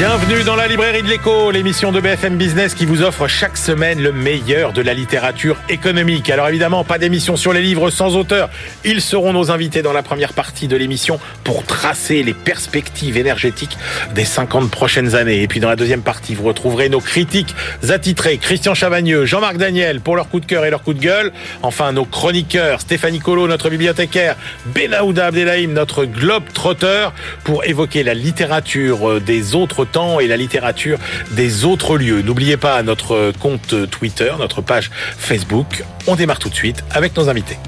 Bienvenue dans la librairie de l'écho, l'émission de BFM Business qui vous offre chaque semaine le meilleur de la littérature économique. Alors évidemment, pas d'émission sur les livres sans auteur. Ils seront nos invités dans la première partie de l'émission pour tracer les perspectives énergétiques des 50 prochaines années. Et puis dans la deuxième partie, vous retrouverez nos critiques attitrés, Christian Chavagneux, Jean-Marc Daniel pour leur coup de cœur et leur coup de gueule. Enfin, nos chroniqueurs, Stéphanie Colo, notre bibliothécaire, Benaouda Abdelhaim, notre globe trotteur, pour évoquer la littérature des autres et la littérature des autres lieux. N'oubliez pas notre compte Twitter, notre page Facebook. On démarre tout de suite avec nos invités.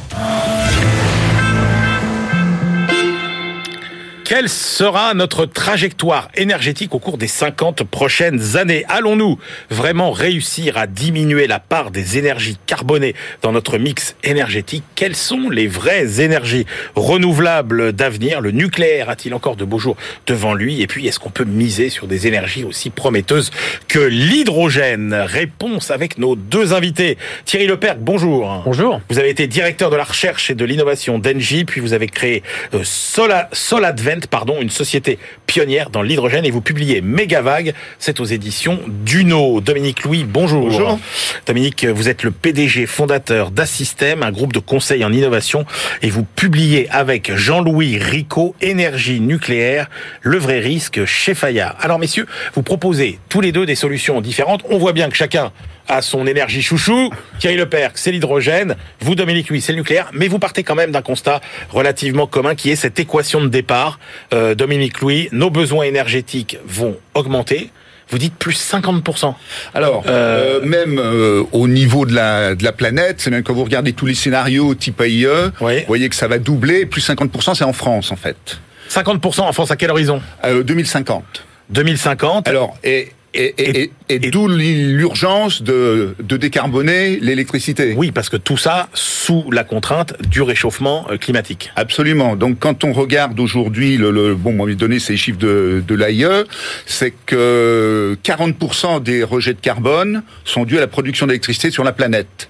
Quelle sera notre trajectoire énergétique au cours des 50 prochaines années? Allons-nous vraiment réussir à diminuer la part des énergies carbonées dans notre mix énergétique? Quelles sont les vraies énergies renouvelables d'avenir? Le nucléaire a-t-il encore de beaux jours devant lui? Et puis, est-ce qu'on peut miser sur des énergies aussi prometteuses que l'hydrogène? Réponse avec nos deux invités. Thierry Leperc, bonjour. Bonjour. Vous avez été directeur de la recherche et de l'innovation d'Engie, puis vous avez créé euh, Sola, Soladvent pardon, une société pionnière dans l'hydrogène et vous publiez Megavague, c'est aux éditions Duno. Dominique Louis, bonjour. Bonjour. Dominique, vous êtes le PDG fondateur d'Assystem, un groupe de conseil en innovation et vous publiez avec Jean-Louis Rico Énergie nucléaire, le vrai risque chez Fayard. Alors messieurs, vous proposez tous les deux des solutions différentes. On voit bien que chacun à son énergie chouchou. Thierry Leperc, c'est l'hydrogène. Vous, Dominique Louis, c'est le nucléaire. Mais vous partez quand même d'un constat relativement commun qui est cette équation de départ. Euh, Dominique Louis, nos besoins énergétiques vont augmenter. Vous dites plus 50%. Alors, euh, euh, même euh, au niveau de la, de la planète, c'est même quand vous regardez tous les scénarios type AIE, oui. vous voyez que ça va doubler. Plus 50%, c'est en France, en fait. 50% en France, à quel horizon? 2050. 2050. Alors, et et, et, et, et d'où l'urgence de, de, décarboner l'électricité. Oui, parce que tout ça sous la contrainte du réchauffement climatique. Absolument. Donc quand on regarde aujourd'hui, le, le, bon, on va donner ces chiffres de, de l'AIE, c'est que 40% des rejets de carbone sont dus à la production d'électricité sur la planète.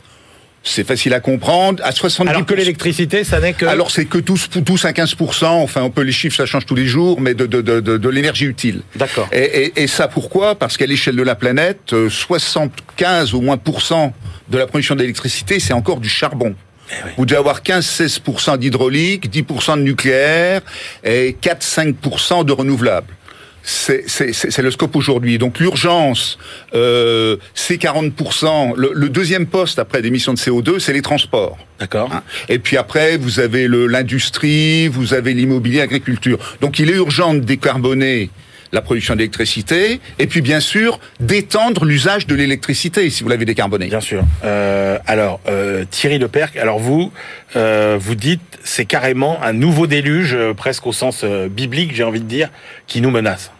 C'est facile à comprendre. À 70 Alors que l'électricité, ça n'est que. Alors c'est que tous, tous à 15% Enfin, on peut les chiffres, ça change tous les jours, mais de, de, de, de, de l'énergie utile. D'accord. Et, et, et, ça pourquoi? Parce qu'à l'échelle de la planète, 75 au moins de la production d'électricité, c'est encore du charbon. Eh oui. Vous devez avoir 15-16% d'hydraulique, 10% de nucléaire et 4-5% de renouvelables c'est le scope aujourd'hui. Donc l'urgence, euh, c'est 40%. Le, le, deuxième poste après d'émissions de CO2, c'est les transports. D'accord. Hein Et puis après, vous avez l'industrie, vous avez l'immobilier, l'agriculture. Donc il est urgent de décarboner la production d'électricité, et puis bien sûr d'étendre l'usage de l'électricité si vous l'avez décarboné. Bien sûr. Euh, alors euh, Thierry Leperc, alors vous, euh, vous dites c'est carrément un nouveau déluge, presque au sens euh, biblique, j'ai envie de dire, qui nous menace.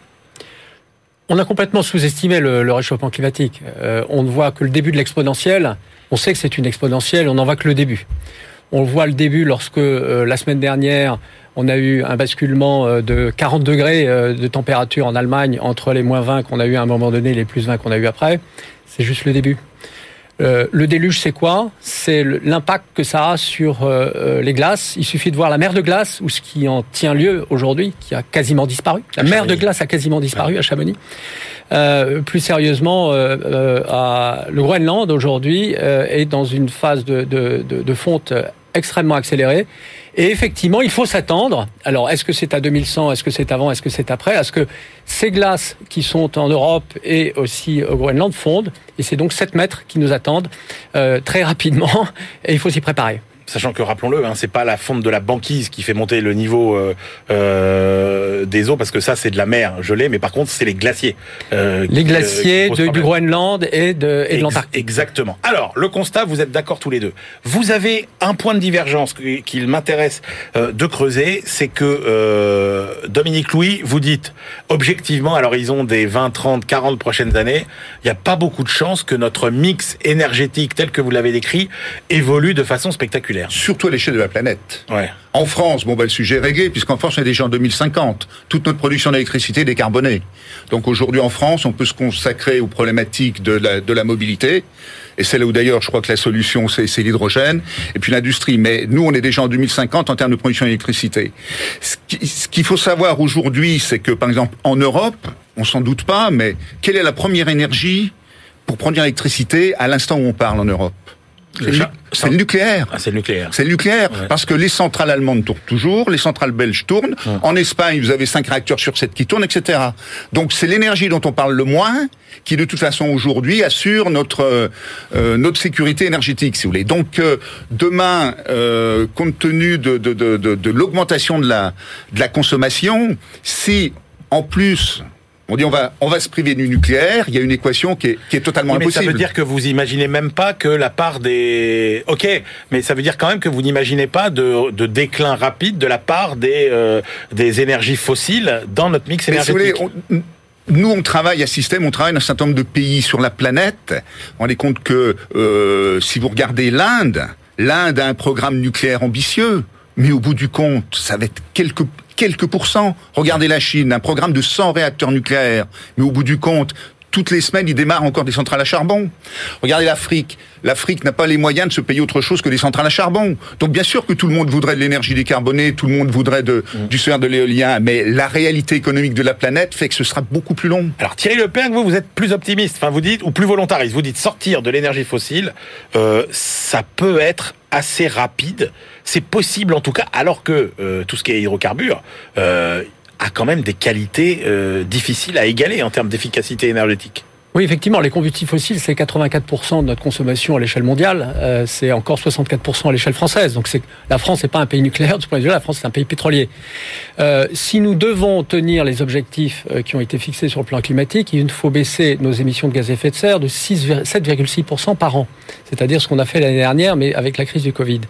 On a complètement sous-estimé le, le, réchauffement climatique. Euh, on ne voit que le début de l'exponentielle. On sait que c'est une exponentielle, on n'en voit que le début. On voit le début lorsque euh, la semaine dernière, on a eu un basculement euh, de 40 degrés de température en Allemagne entre les moins 20 qu'on a eu à un moment donné et les plus 20 qu'on a eu après. C'est juste le début. Euh, le déluge, c'est quoi? C'est l'impact que ça a sur euh, les glaces. Il suffit de voir la mer de glace, ou ce qui en tient lieu aujourd'hui, qui a quasiment disparu. La mer de glace a quasiment disparu à Chamonix. Euh, plus sérieusement, à, le Groenland aujourd'hui est dans une phase de, de, de, de fonte extrêmement accélérée. Et effectivement, il faut s'attendre. Alors, est-ce que c'est à 2100 Est-ce que c'est avant Est-ce que c'est après? À ce que ces glaces qui sont en Europe et aussi au Groenland fondent? Et c'est donc 7 mètres qui nous attendent euh, très rapidement. Et il faut s'y préparer. Sachant que rappelons-le, hein, c'est pas la fonte de la banquise qui fait monter le niveau euh, euh, des eaux, parce que ça c'est de la mer gelée, mais par contre c'est les glaciers. Euh, les glaciers de, du Groenland et de, et de l'Antarctique. Exactement. Alors le constat, vous êtes d'accord tous les deux. Vous avez un point de divergence qu'il m'intéresse de creuser, c'est que Dominique Louis, vous dites objectivement à l'horizon des 20, 30, 40 prochaines années, il n'y a pas beaucoup de chances que notre mix énergétique tel que vous l'avez décrit évolue de façon spectaculaire. Surtout à l'échelle de la planète. Ouais. En France, bon, bah, le sujet est réglé, puisqu'en France, on est déjà en 2050. Toute notre production d'électricité est décarbonée. Donc aujourd'hui, en France, on peut se consacrer aux problématiques de la, de la mobilité. Et c'est là où d'ailleurs, je crois que la solution, c'est l'hydrogène. Et puis l'industrie. Mais nous, on est déjà en 2050 en termes de production d'électricité. Ce qu'il faut savoir aujourd'hui, c'est que, par exemple, en Europe, on s'en doute pas, mais quelle est la première énergie pour produire l'électricité à l'instant où on parle en Europe? C'est le nucléaire. Ah, c'est le nucléaire. C'est le nucléaire. Parce que les centrales allemandes tournent toujours, les centrales belges tournent. En Espagne, vous avez cinq réacteurs sur 7 qui tournent, etc. Donc c'est l'énergie dont on parle le moins qui, de toute façon, aujourd'hui, assure notre euh, notre sécurité énergétique, si vous voulez. Donc euh, demain, euh, compte tenu de, de, de, de, de l'augmentation de la, de la consommation, si en plus on dit on va on va se priver du nucléaire. Il y a une équation qui est, qui est totalement mais impossible. Ça veut dire que vous imaginez même pas que la part des ok, mais ça veut dire quand même que vous n'imaginez pas de, de, déclin rapide de la part des euh, des énergies fossiles dans notre mix énergétique. nous, on travaille à système, on travaille dans un certain nombre de pays sur la planète. On est compte que euh, si vous regardez l'Inde, l'Inde a un programme nucléaire ambitieux, mais au bout du compte, ça va être quelques quelques pourcents. Regardez la Chine, un programme de 100 réacteurs nucléaires, mais au bout du compte, toutes les semaines, il démarre encore des centrales à charbon. Regardez l'Afrique. L'Afrique n'a pas les moyens de se payer autre chose que des centrales à charbon. Donc bien sûr que tout le monde voudrait de l'énergie décarbonée, tout le monde voudrait de, mmh. du solaire de l'éolien, mais la réalité économique de la planète fait que ce sera beaucoup plus long. Alors Thierry Lepin, vous, vous êtes plus optimiste, enfin vous dites, ou plus volontariste, vous dites sortir de l'énergie fossile, euh, ça peut être assez rapide. C'est possible en tout cas, alors que euh, tout ce qui est hydrocarbures, euh, a quand même des qualités euh, difficiles à égaler en termes d'efficacité énergétique. Oui, effectivement, les combustibles fossiles, c'est 84% de notre consommation à l'échelle mondiale. Euh, c'est encore 64% à l'échelle française. Donc, c'est la France n'est pas un pays nucléaire. De ce point de vue-là, la France c'est un pays pétrolier. Euh, si nous devons tenir les objectifs euh, qui ont été fixés sur le plan climatique, il faut baisser nos émissions de gaz à effet de serre de 7,6% par an. C'est-à-dire ce qu'on a fait l'année dernière, mais avec la crise du Covid.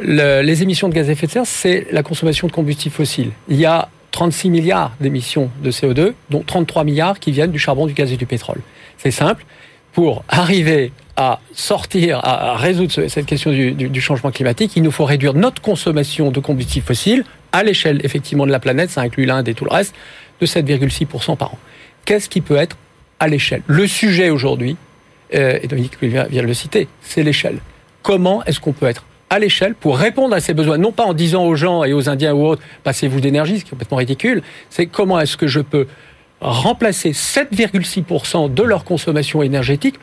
Le, les émissions de gaz à effet de serre, c'est la consommation de combustibles fossiles. Il y a 36 milliards d'émissions de CO2, dont 33 milliards qui viennent du charbon, du gaz et du pétrole. C'est simple. Pour arriver à sortir, à résoudre cette question du, changement climatique, il nous faut réduire notre consommation de combustibles fossiles à l'échelle effectivement de la planète, ça inclut l'Inde et tout le reste, de 7,6% par an. Qu'est-ce qui peut être à l'échelle? Le sujet aujourd'hui, euh, et Dominique vient, vient de le citer, c'est l'échelle. Comment est-ce qu'on peut être à l'échelle pour répondre à ces besoins. Non pas en disant aux gens et aux Indiens ou autres, passez-vous d'énergie, ce qui est complètement ridicule. C'est comment est-ce que je peux remplacer 7,6% de leur consommation énergétique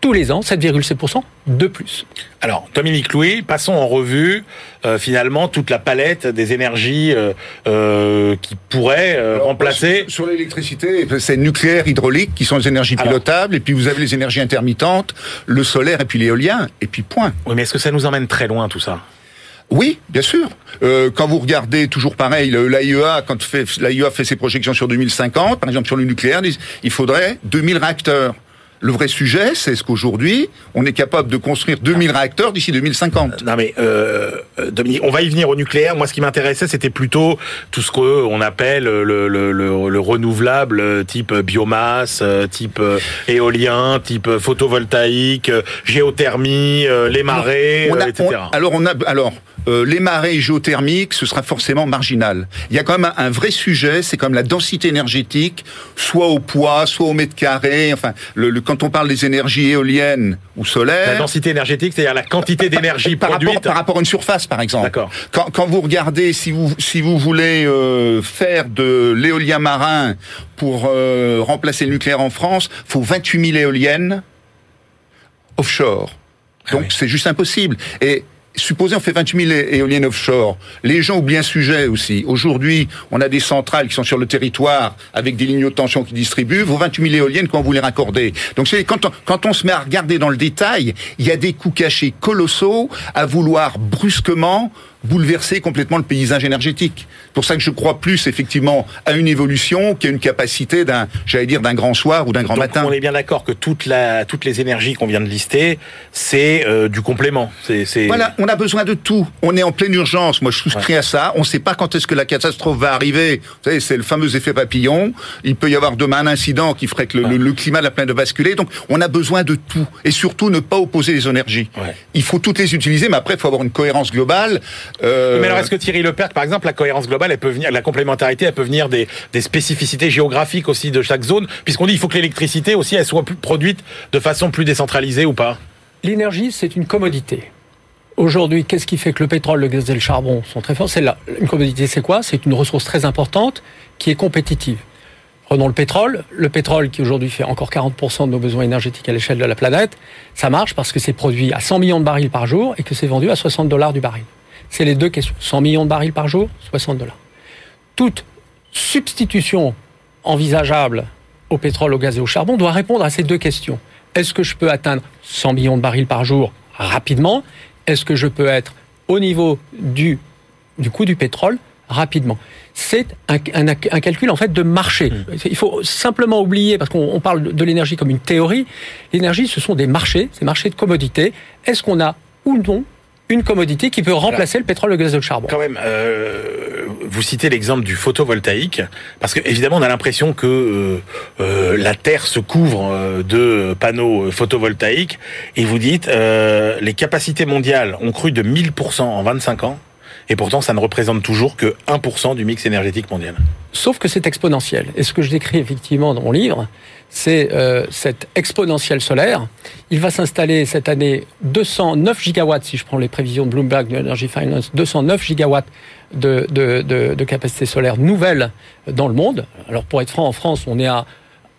tous les ans, 7,7% de plus. Alors, Dominique Louis, passons en revue euh, finalement toute la palette des énergies euh, euh, qui pourraient euh, Alors, remplacer. Sur, sur l'électricité, c'est nucléaire, hydraulique, qui sont des énergies Alors, pilotables, et puis vous avez les énergies intermittentes, le solaire et puis l'éolien, et puis point. Oui, mais est-ce que ça nous emmène très loin tout ça? Oui, bien sûr. Euh, quand vous regardez toujours pareil, l'AIEA, quand fait, l'AIEA fait ses projections sur 2050, par exemple sur le nucléaire, il faudrait 2000 réacteurs. Le vrai sujet, c'est ce qu'aujourd'hui, on est capable de construire 2000 réacteurs d'ici 2050. Non mais, euh, Dominique, on va y venir au nucléaire. Moi, ce qui m'intéressait, c'était plutôt tout ce qu'on appelle le, le, le, le, renouvelable, type biomasse, type éolien, type photovoltaïque, géothermie, les marées, on a, etc. On, alors, on a, alors, euh, les marées géothermiques, ce sera forcément marginal. Il y a quand même un, un vrai sujet, c'est comme la densité énergétique, soit au poids, soit au mètre carré. Enfin, le, quand on parle des énergies éoliennes ou solaires, la densité énergétique, c'est-à-dire la quantité d'énergie par produite rapport, par rapport à une surface, par exemple. D'accord. Quand, quand, vous regardez, si vous si vous voulez euh, faire de l'éolien marin pour euh, remplacer le nucléaire en France, faut 28 000 éoliennes offshore. Donc ah oui. c'est juste impossible. Et supposez on fait 28 000 éoliennes offshore. Les gens oublient un sujet aussi. Aujourd'hui, on a des centrales qui sont sur le territoire avec des lignes de tension qui distribuent. Vos 28 000 éoliennes, quand vous les raccordez? Donc quand on se met à regarder dans le détail, il y a des coûts cachés colossaux à vouloir brusquement bouleverser complètement le paysage énergétique. C'est pour ça que je crois plus effectivement à une évolution qu'à une capacité d'un, j'allais dire, d'un grand soir ou d'un grand Donc, matin. On est bien d'accord que toute la, toutes les énergies qu'on vient de lister, c'est euh, du complément. C'est, c'est- Voilà, on a besoin de tout. On est en pleine urgence. Moi, je souscris à ça. On ne sait pas quand est-ce que la catastrophe va arriver. Vous savez, c'est le fameux effet papillon. Il peut y avoir demain un incident qui ferait que le, le- le climat de la planète de basculer. Donc, on a besoin de tout. Et surtout, ne pas opposer les énergies. Ouais. Il faut toutes les utiliser, mais après, il faut avoir une cohérence globale. Euh, Mais alors, est-ce que Thierry Lepert, par exemple, la cohérence globale, elle peut venir, la complémentarité, elle peut venir des, des spécificités géographiques aussi de chaque zone, puisqu'on dit il faut que l'électricité aussi, elle soit plus produite de façon plus décentralisée ou pas? L'énergie, c'est une commodité. Aujourd'hui, qu'est-ce qui fait que le pétrole, le gaz et le charbon sont très forts? C'est là. Une commodité, c'est quoi? C'est une ressource très importante qui est compétitive. Prenons le pétrole. Le pétrole, qui aujourd'hui fait encore 40% de nos besoins énergétiques à l'échelle de la planète, ça marche parce que c'est produit à 100 millions de barils par jour et que c'est vendu à 60 dollars du baril. C'est les deux questions. 100 millions de barils par jour, 60 dollars. Toute substitution envisageable au pétrole, au gaz et au charbon doit répondre à ces deux questions. Est-ce que je peux atteindre 100 millions de barils par jour rapidement? Est-ce que je peux être au niveau du, du coût du pétrole rapidement? C'est un, un- un calcul en fait de marché. Il faut simplement oublier, parce qu'on on parle de, de l'énergie comme une théorie, l'énergie ce sont des marchés, ces marchés de commodités. Est-ce qu'on a ou non une commodité qui peut remplacer le pétrole, le gaz et le charbon. Quand même, euh, vous citez l'exemple du photovoltaïque, parce que évidemment on a l'impression que euh, euh, la Terre se couvre euh, de panneaux photovoltaïques, et vous dites euh, les capacités mondiales ont cru de 1000% en 25 ans, et pourtant ça ne représente toujours que 1% du mix énergétique mondial. Sauf que c'est exponentiel. Et ce que je décris effectivement dans mon livre, c'est euh, cette solaire. Il va s'installer cette année 209 gigawatts, si je prends les prévisions de Bloomberg de Energy Finance, 209 gigawatts de, de, de, de capacité solaire nouvelle dans le monde. Alors pour être franc, en France, on est à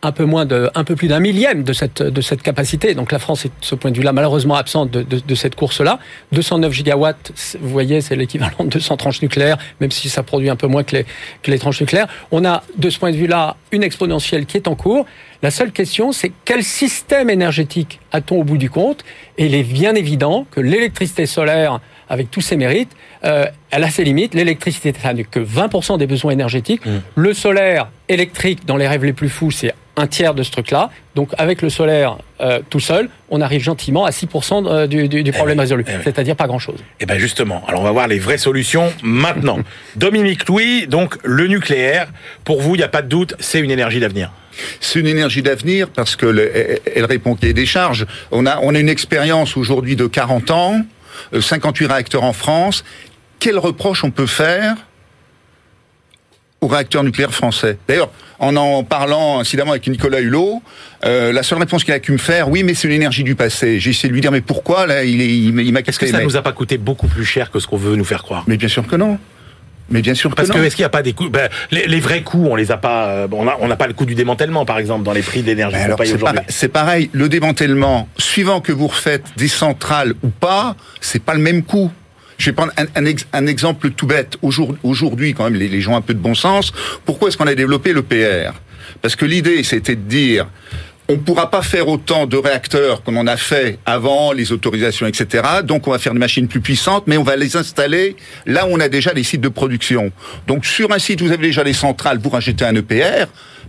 un peu moins de, un peu plus d'un millième de cette, de cette capacité. Donc la France est, de ce point de vue-là, malheureusement absente de, de, de cette course-là. 209 gigawatts, vous voyez, c'est l'équivalent de 200 tranches nucléaires, même si ça produit un peu moins que les, que les tranches nucléaires. On a, de ce point de vue-là, une exponentielle qui est en cours. La seule question, c'est quel système énergétique a-t-on au bout du compte? Et il est bien évident que l'électricité solaire, avec tous ses mérites, euh, elle a ses limites. L'électricité, ça n'est que 20% des besoins énergétiques. Le solaire électrique, dans les rêves les plus fous, c'est un tiers de ce truc-là. Donc avec le solaire euh, tout seul, on arrive gentiment à 6% de- du, du- du problème oui, résolu. eh oui. C'est-à-dire pas grand-chose. Et ben justement, alors on va voir les vraies solutions maintenant. Dominique Louis, donc le nucléaire, pour vous, il n'y a pas de doute, c'est une énergie d'avenir. C'est une énergie d'avenir parce que le- elle- répond qu'il y ait des charges. On a, on a une expérience aujourd'hui de 40 ans, euh, 58 réacteurs en France. Quel reproche on peut faire aux réacteurs nucléaires français D'ailleurs, en en parlant incidemment avec Nicolas Hulot, euh, la seule réponse qu'il a pu me faire, oui, mais c'est une énergie du passé. J'ai essayé de lui dire, mais pourquoi là Il, est- il, m'a- Est-ce que cassé ça nous a pas coûté beaucoup plus cher que ce qu'on veut nous faire croire? Mais bien sûr que non. Mais bien sûr que Parce non. que est-ce qu'il n'y a pas des coûts? Ben, les, les vrais coûts, on les a pas. euh, on a- on n'a pas le coût du démantèlement, par exemple, dans les prix d'énergie c'est pareil, le démantèlement, suivant que vous refaites des centrales ou pas, c'est pas le même coût. Je vais prendre un, un un exemple tout bête. Aujourd- Aujourd'hui, quand même, les, gens ont un peu de bon sens. Pourquoi est-ce qu'on a développé le PR Parce que l'idée, c'était de dire, on ne pourra pas faire autant de réacteurs comme on a fait avant, les autorisations, etc. Donc, on va faire des machines plus puissantes, mais on va les installer là où on a déjà les sites de production. Donc, sur un site, vous avez déjà les centrales, vous rajoutez un EPR,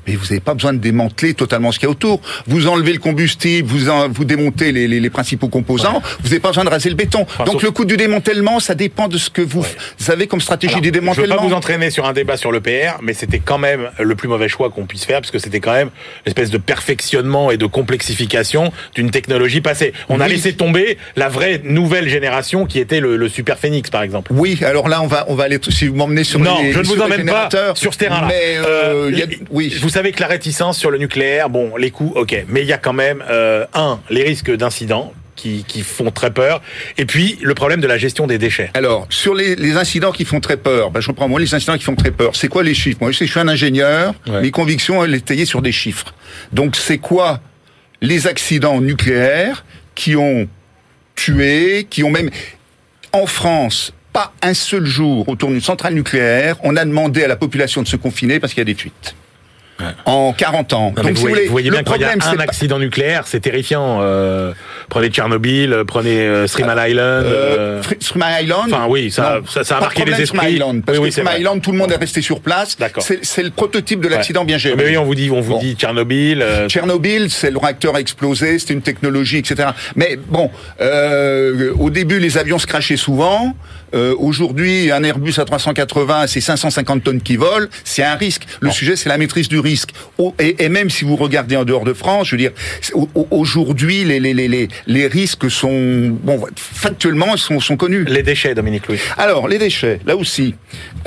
mais vous n'avez pas besoin de démanteler totalement ce qu'il y a autour. Vous enlevez le combustible, vous, en- vous démontez les, les- les principaux composants, vous n'avez pas besoin de raser le béton. Donc, sauf- le coût du démantèlement, ça dépend de ce que vous, vous avez comme stratégie Alors, du je veux démantèlement. pas vous entraîner sur un débat sur le PR, mais c'était quand même le plus mauvais choix qu'on puisse faire, parce que c'était quand même l'espèce de perfectionnement et de complexification d'une technologie passée. On a laissé tomber la vraie nouvelle génération qui était le, le Super Phoenix, par exemple. Oui, alors là, on va, on va aller, si vous m'emmenez sur Non, les, je ne vous emmène pas sur ce terrain-là. Mais, euh, les- oui. Vous savez que la réticence sur le nucléaire, bon, les coûts, ok, mais il y a quand même euh, un, les risques d'incidents qui, qui font très peur, et puis le problème de la gestion des déchets. Alors, sur les, les incidents qui font très peur, ben, je reprends moi les incidents qui font très peur. C'est quoi les chiffres? Moi, je sais, je suis un ingénieur, Ouais. mes convictions, elles sont taillées sur des chiffres. Donc, c'est quoi les accidents nucléaires qui ont tué, qui ont même En France, pas un seul jour autour d'une centrale nucléaire, on a demandé à la population de se confiner parce qu'il y a des fuites. En 40 ans. Non, Donc, vous, si vous voyez, vous voyez le bien quand il y a problème, c'est un pas- accident nucléaire, c'est terrifiant. Euh, prenez Tchernobyl, euh, prenez euh, Three Mile Island. Euh, euh, Mile Island. Enfin, oui, ça- Non, ça- ça a marqué les problème, esprits. Island, parce Oui, oui, que c'est vrai. Island, tout le monde est resté sur place. D'accord. C'est c'est le prototype de l'accident bien géré. mais oui, on vous dit, on vous Bon. dit Tchernobyl. euh, Tchernobyl, c'est le réacteur a explosé, c'était une technologie, etc. Mais bon, euh, au début, les avions se crachaient souvent. Euh, Aujourd'hui, un Airbus A380, c'est 550 tonnes qui volent. C'est un risque. Le sujet, c'est la maîtrise du risque. Et, et même si vous regardez en dehors de France, je veux dire, aujourd'hui, les, les, les, les, les risques sont, bon, factuellement, ils sont, sont connus. les déchets, Dominique Louis. Alors, les déchets, là aussi,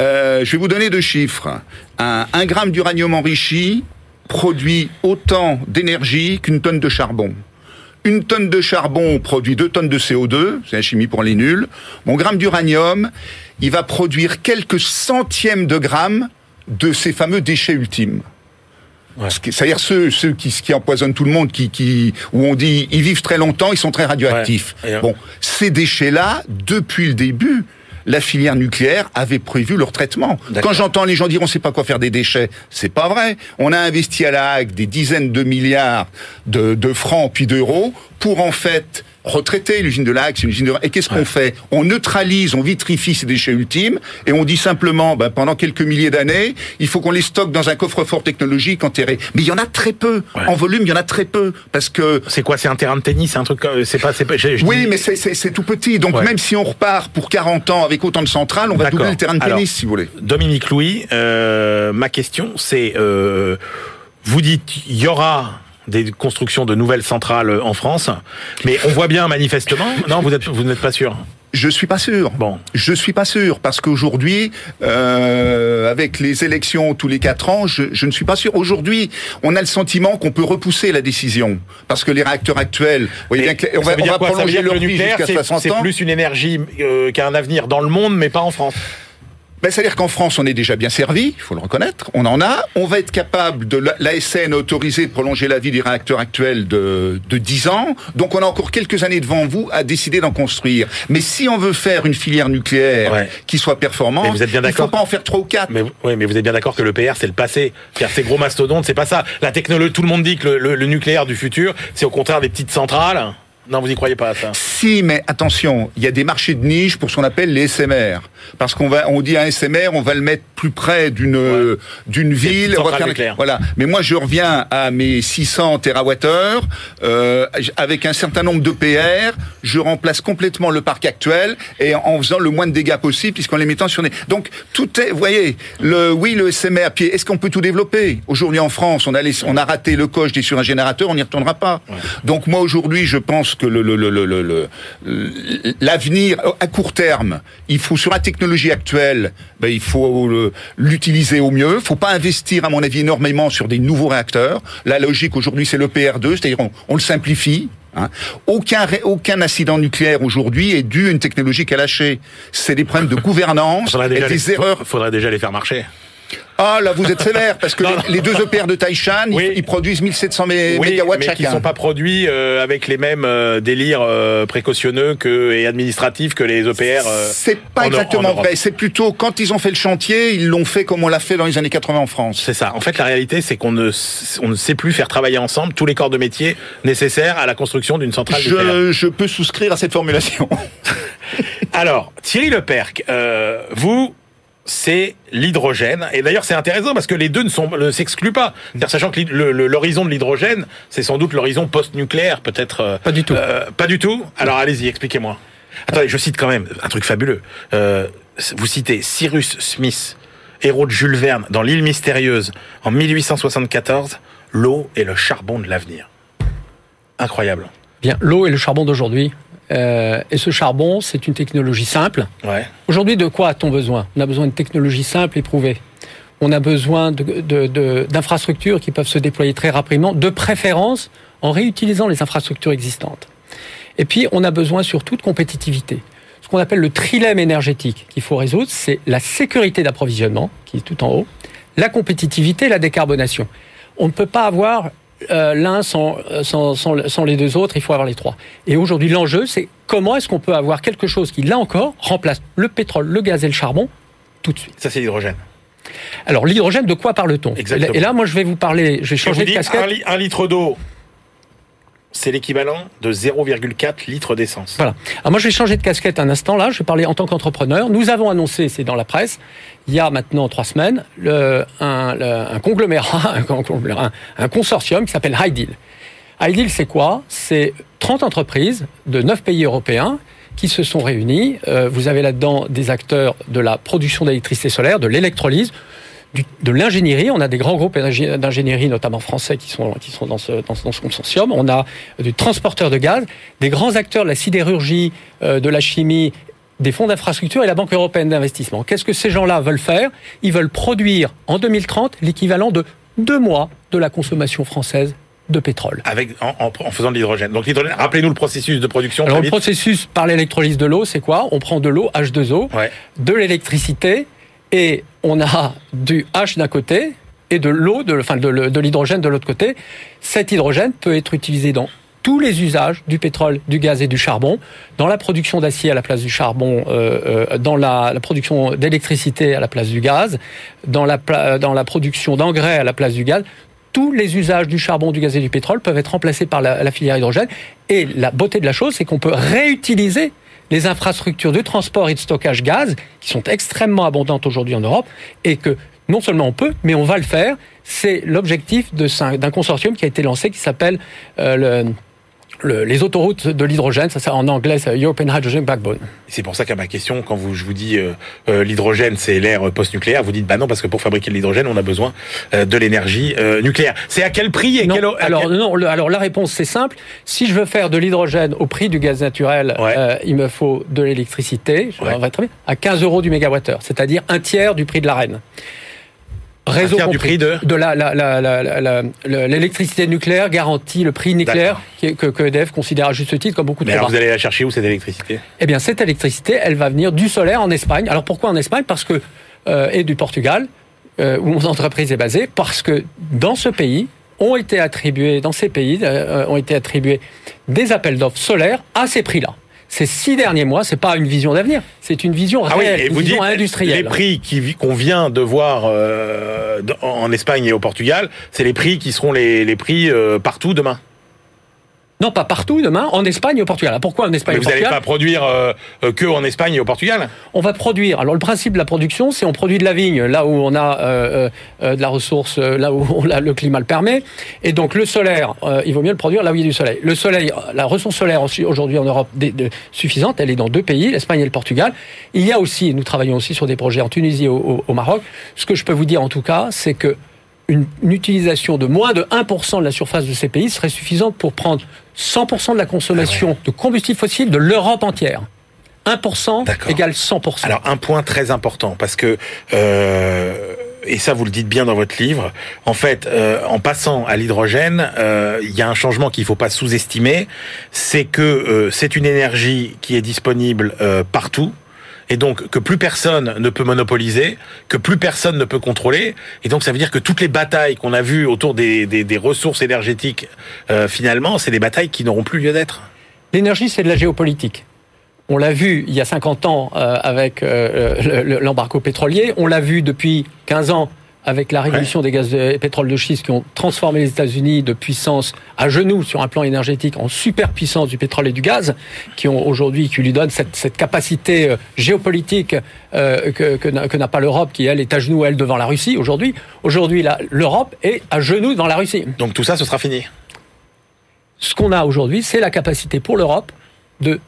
euh, je vais vous donner deux chiffres. Un, un gramme d'uranium enrichi produit autant d'énergie qu'une tonne de charbon. Une tonne de charbon produit deux tonnes de CO2, c'est la chimie pour les nuls. Mon gramme d'uranium, il va produire quelques centièmes de grammes de ces fameux déchets ultimes. Ouais. C'est-à-dire ceux, ceux qui, qui empoisonnent tout le monde, qui, qui, où on dit ils vivent très longtemps, ils sont très radioactifs. Ouais. Euh, Bon, ces déchets-là, depuis le début, la filière nucléaire avait prévu leur traitement. Quand j'entends les gens dire on sait pas quoi faire des déchets, c'est pas vrai. On a investi à la Hague des dizaines de milliards de, de francs puis d'euros pour en fait retraiter l'usine de la Hague, c'est une usine de... Et qu'est-ce qu'on fait On neutralise, on vitrifie ces déchets ultimes et on dit simplement, ben, pendant quelques milliers d'années, il faut qu'on les stocke dans un coffre-fort technologique enterré. Mais il y en a très peu. Ouais. En volume, il y en a très peu. Parce que C'est quoi C'est un terrain de tennis C'est un truc C'est pas. C'est pas. je- je oui, dis- mais c'est- c'est c'est tout petit. Donc Ouais. même si on repart pour 40 ans avec autant de centrales, on va doubler le terrain de tennis, Alors, si vous voulez. Dominique Louis, euh, ma question, c'est, euh, vous dites, il y aura des constructions de nouvelles centrales en France, mais on voit bien manifestement. Non, vous êtes, vous n'êtes pas sûr. Je suis pas sûr. Bon. Je suis pas sûr parce qu'aujourd'hui, euh, avec les élections tous les quatre ans, je, je ne suis pas sûr. Aujourd'hui, on a le sentiment qu'on peut repousser la décision parce que les réacteurs actuels, vous voyez bien Mais que- on va, on va prolonger leur le vie nucléaire, jusqu'à c'est 60 c'est ans. plus une énergie euh, qui a un avenir dans le monde, mais pas en France. Ben, C'est-à-dire qu'en France, on est déjà bien servi, il faut le reconnaître, on en a. On va être capable, de la- l'ASN a autorisé de prolonger la vie des réacteurs actuels de, de 10 ans, donc on a encore quelques années devant vous à décider d'en construire. Mais si on veut faire une filière nucléaire Ouais. qui soit performante, vous êtes bien il faut d'accord pas en faire trois ou quatre. Mais, oui, mais vous êtes bien d'accord que le PR, c'est le passé. Car ces gros mastodontes, c'est pas ça. La technologie, tout le monde dit que le, le- le nucléaire du futur, c'est au contraire des petites centrales. Non, vous y croyez pas à ça Si, mais attention, il y a des marchés de niche pour ce qu'on appelle les SMR. Parce qu'on va, on dit un SMR, on va le mettre plus près d'une d'une ville. on va faire- voilà. Mais moi, je reviens à mes 600 TWh euh, avec un certain nombre de PR. Je remplace complètement le parc actuel et en, faisant le moins de dégâts possible, puisqu'en les mettant sur des. Donc tout est, vous voyez, le oui, le SMR. Puis est-ce qu'on peut tout développer? Aujourd'hui en France, on a on a raté le coche des sur un générateur, on n'y retournera pas. Donc moi aujourd'hui, je pense que le le- le- le- le- le- l'avenir à court terme, il faut sur la technologie actuelle, ben, il faut le- l'utiliser au mieux. Il faut pas investir, à mon avis, énormément sur des nouveaux réacteurs. La logique aujourd'hui, c'est le PR2, c'est-à-dire on, on le simplifie. hein. Aucun, aucun accident nucléaire aujourd'hui est dû à une technologie qui a lâché. C'est des problèmes de gouvernance faudrait et déjà, des les, erreurs. faudrait déjà les faire marcher. Ah là, vous êtes sévère parce que Non, les, deux EPR de Taishan, ils- Oui. ils, produisent 1700 mé- Oui, mégawatts mais chacun. sont pas produits euh, avec les mêmes euh, délires euh, précautionneux que, et administratifs que les EPR. euh, C'est pas en- en exactement vrai. C'est plutôt quand ils ont fait le chantier, ils l'ont fait comme on l'a fait dans les années 80 en France. C'est ça. En fait, la réalité, c'est qu'on ne, on ne sait plus faire travailler ensemble tous les corps de métier nécessaires à la construction d'une centrale nucléaire. Je, je peux souscrire à cette formulation. Alors, Thierry Leperc, euh, vous, c'est l'hydrogène. Et d'ailleurs, c'est intéressant parce que les deux ne sont- ne s'excluent pas. C'est-à-dire, sachant que l'horizon de l'hydrogène, c'est sans doute l'horizon post-nucléaire, peut-être. euh, Pas du tout. euh, pas du tout. Alors, allez-y, expliquez-moi. Attendez, je cite quand même un truc fabuleux. Euh, vous citez Cyrus Smith, héros de Jules Verne, dans L'île mystérieuse, en 1874, l'eau est le charbon de l'avenir. Incroyable. Bien, l'eau est le charbon d'aujourd'hui. Euh, et ce charbon, c'est une technologie simple. Ouais. Aujourd'hui, de quoi a-t-on besoin? On a besoin de technologies simples, éprouvées. On a besoin d'infrastructures qui peuvent se déployer très rapidement, de préférence en réutilisant les infrastructures existantes. Et puis, on a besoin surtout de compétitivité. Ce qu'on appelle le trilemme énergétique qu'il faut résoudre, c'est la sécurité d'approvisionnement, qui est tout en haut, la compétitivité et la décarbonation. On ne peut pas avoir euh, l'un sans, euh, sans, sans, sans les deux autres, il faut avoir les trois. Et aujourd'hui, l'enjeu, c'est comment est-ce qu'on peut avoir quelque chose qui, là encore, remplace le pétrole, le gaz et le charbon tout de suite. Ça, c'est l'hydrogène. Alors, l'hydrogène, de quoi parle-t-on? Exactement. Et là, moi, je vais vous parler, je vais Je changer de dis, casquette. un, li- un litre d'eau, c'est l'équivalent de 0,4 litres d'essence. Voilà. Alors moi, je vais changer de casquette un instant là. Je vais parler en tant qu'entrepreneur. Nous avons annoncé, c'est dans la presse, il y a maintenant trois semaines, un, conglomérat, un, consortium qui s'appelle Hydeal. Hydeal, c'est quoi? C'est 30 entreprises de 9 pays européens qui se sont réunies. Euh, vous avez là-dedans des acteurs de la production d'électricité solaire, de l'électrolyse, du- de l'ingénierie. On a des grands groupes d'ingé- d'ingénierie, notamment français, qui sont, qui sont dans, ce, dans, ce- dans ce consortium. On a du transporteur de gaz, des grands acteurs de la sidérurgie, euh, de la chimie, des fonds d'infrastructure et la Banque européenne d'investissement. Qu'est-ce que ces gens-là veulent faire? Ils veulent produire en 2030 l'équivalent de deux mois de la consommation française de pétrole. Avec, en, en- en faisant de l'hydrogène. Donc l'hydrogène, rappelez-nous le processus de production. Alors le processus par l'électrolyse de l'eau, c'est quoi? On prend de l'eau, H2O, Ouais. de l'électricité et on a du H d'un côté et de l'eau, de, enfin de, l'hydrogène de l'autre côté. Cet hydrogène peut être utilisé dans tous les usages du pétrole, du gaz et du charbon, dans la production d'acier à la place du charbon, euh, euh, dans la, production d'électricité à la place du gaz, dans la, pla- dans la production d'engrais à la place du gaz. Tous les usages du charbon, du gaz et du pétrole peuvent être remplacés par la filière hydrogène. Et la beauté de la chose, c'est qu'on peut réutiliser les infrastructures de transport et de stockage gaz, qui sont extrêmement abondantes aujourd'hui en Europe, et que non seulement on peut, mais on va le faire. C'est l'objectif d'un consortium qui a été lancé, qui s'appelle euh, le- le- les autoroutes de l'hydrogène. Ça, c'est en anglais, c'est European Hydrogen Backbone. C'est pour ça qu'à ma question, quand vous, je vous dis euh, euh, l'hydrogène, c'est l'ère post-nucléaire, vous dites bah non parce que pour fabriquer de l'hydrogène, on a besoin euh, de l'énergie euh, nucléaire. C'est à quel prix et Non, quel, alors, quel- non, le- alors la réponse c'est simple. Si je veux faire de l'hydrogène au prix du gaz naturel, Ouais. euh, il me faut de l'électricité, je Ouais. à 15 euros du mégawattheure, c'est-à-dire un tiers du prix de la reine. Réseau tiers du compris. prix de la la- la- la- la- l'électricité nucléaire garantit le prix nucléaire que, que EDF considère à juste titre comme beaucoup Mais trop alors vous allez la chercher où cette électricité? Eh bien, cette électricité, elle va venir du solaire en Espagne. Alors pourquoi en Espagne? Parce que euh, et du Portugal, euh, où mon entreprise est basée, parce que dans ce pays ont été attribués, dans ces pays euh, ont été attribués des appels d'offres solaires à ces prix-là. Ces six derniers mois, c'est pas une vision d'avenir, c'est une vision Ah oui, réelle, et une vous dites vision industrielle. les prix qu'on vient de voir euh, en Espagne et au Portugal, c'est les prix qui seront les, les prix euh, partout demain. Non, pas partout demain, en Espagne et au Portugal. Pourquoi en Espagne Mais et au vous n'allez pas produire euh, euh, que en Espagne et au Portugal? On va produire. Alors le principe de la production, c'est on produit de la vigne là où on a euh, euh, de la ressource, là où on a- le climat le permet. Et donc le solaire, il vaut mieux le produire là où il y a du soleil. Le soleil, la ressource solaire aujourd'hui en Europe des- de- suffisante, elle est dans deux pays, l'Espagne et le Portugal. Il y a aussi, nous travaillons aussi sur des projets en Tunisie et au, au- au Maroc. Ce que je peux vous dire en tout cas, c'est que une, une utilisation de moins de 1% de la surface de ces pays serait suffisante pour prendre 100% de la consommation de combustibles fossiles de l'Europe entière. 1% D'accord. égale 100%. Alors un point très important parce que euh, et ça vous le dites bien dans votre livre. En fait, euh, en passant à l'hydrogène, euh, il y a un changement qu'il faut pas sous-estimer, c'est que euh, c'est une énergie qui est disponible euh, partout. Et donc que plus personne ne peut monopoliser, que plus personne ne peut contrôler, et donc ça veut dire que toutes les batailles qu'on a vues autour des, des, ressources énergétiques, euh, finalement, c'est des batailles qui n'auront plus lieu d'être. L'énergie, c'est de la géopolitique. On l'a vu il y a 50 ans euh, avec euh, le- le- l'embargo pétrolier. On l'a vu depuis 15 ans avec la révolution des gaz et pétrole de schiste qui ont transformé les États-Unis de puissance à genoux sur un plan énergétique en superpuissance du pétrole et du gaz, qui ont aujourd'hui, qui lui donnent cette, cette capacité euh, géopolitique euh, que, que n'a que n'a pas l'Europe, qui elle est à genoux elle devant la Russie aujourd'hui. Aujourd'hui, l'Europe est à genoux devant la Russie. Donc tout ça, ce sera fini. ce qu'on a aujourd'hui, c'est la capacité pour l'Europe de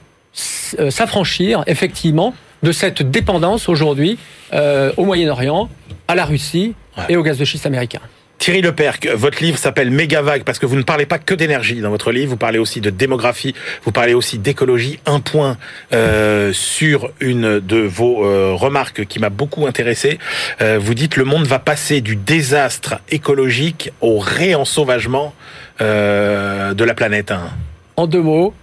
euh, s'affranchir effectivement de cette dépendance aujourd'hui euh, au Moyen-Orient, à la Russie Ouais. et au gaz de schiste américain. Thierry Leperc, votre livre s'appelle Mégavague parce que vous ne parlez pas que d'énergie dans votre livre, vous parlez aussi de démographie, vous parlez aussi d'écologie. Un point euh, sur une de vos euh, remarques qui m'a beaucoup intéressé. Euh, vous dites le monde va passer du désastre écologique au réensauvagement euh, de la planète. En deux mots,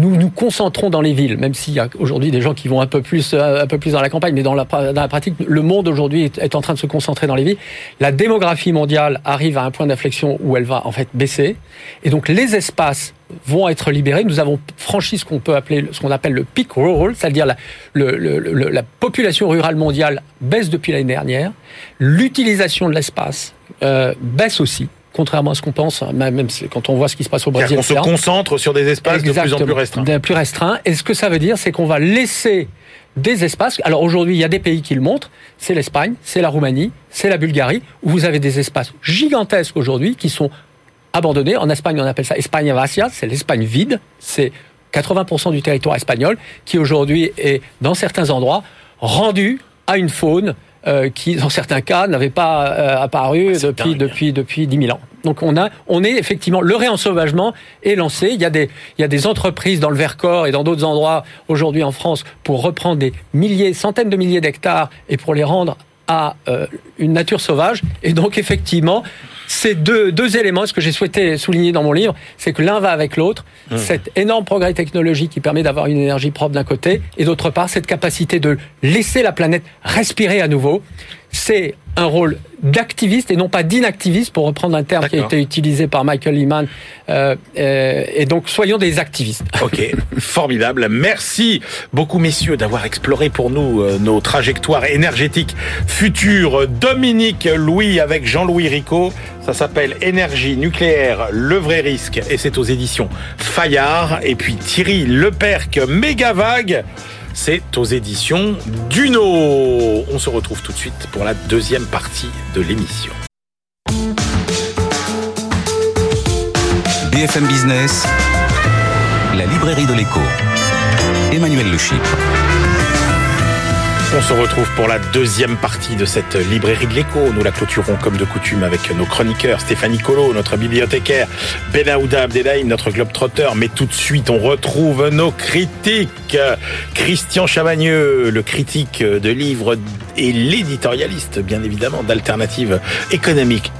nous nous concentrons dans les villes, même s'il y a aujourd'hui des gens qui vont un peu plus, un peu plus dans la campagne, mais dans la, pratique, le monde aujourd'hui est, est en train de se concentrer dans les villes. La démographie mondiale arrive à un point d'inflexion où elle va en fait baisser, et donc les espaces vont être libérés. Nous avons franchi ce qu'on peut appeler, ce qu'on appelle le peak rural, c'est-à-dire la, le, le, la population rurale mondiale baisse depuis l'année dernière. L'utilisation de l'espace euh, baisse aussi contrairement à ce qu'on pense, même quand on voit ce qui se passe au Brésil. On se concentre sur des espaces de plus en plus restreints. De plus restreints. Et ce que ça veut dire, c'est qu'on va laisser des espaces. Alors aujourd'hui, il y a des pays qui le montrent. C'est l'Espagne, c'est la Roumanie, c'est la Bulgarie, où vous avez des espaces gigantesques aujourd'hui qui sont abandonnés. En Espagne, on appelle ça Espagne Vacia, c'est l'Espagne vide. C'est 80% du territoire espagnol qui aujourd'hui est, dans certains endroits, rendu à une faune euh, qui, dans certains cas, n'avait pas euh, apparu ah, depuis, depuis, depuis 10 000 ans. Donc on a, on est effectivement, le réensauvagement est lancé. Il y a des, il y a des entreprises dans le Vercors et dans d'autres endroits aujourd'hui en France pour reprendre des milliers, centaines de milliers d'hectares et pour les rendre à euh, une nature sauvage. Et donc effectivement, ces deux, deux éléments, ce que j'ai souhaité souligner dans mon livre, c'est que l'un va avec l'autre. Mmh. Cet énorme progrès technologique qui permet d'avoir une énergie propre d'un côté, et d'autre part, cette capacité de laisser la planète respirer à nouveau. C'est un rôle d'activiste et non pas d'inactiviste, pour reprendre un terme qui a été utilisé par Michael Lehman. Euh, euh, et donc, soyons des activistes. Ok, formidable. Merci beaucoup, messieurs, d'avoir exploré pour nous euh, nos trajectoires énergétiques futures. Dominique Louis avec Jean-Louis Ricot. Ça s'appelle Énergie nucléaire, le vrai risque, et c'est aux éditions Fayard. Et puis Thierry Leperc, méga vague c'est aux éditions Duno. On se retrouve tout de suite pour la deuxième partie de l'émission. BFM Business, la librairie de l'écho. Emmanuel Le on se retrouve pour la deuxième partie de cette librairie de l'écho. Nous la clôturons comme de coutume avec nos chroniqueurs, Stéphanie Colo, notre bibliothécaire, Benaouda Abdelhaim, notre globe-trotteur. Mais tout de suite, on retrouve nos critiques. Christian Chavagneux, le critique de livres et l'éditorialiste, bien évidemment, d'Alternative économique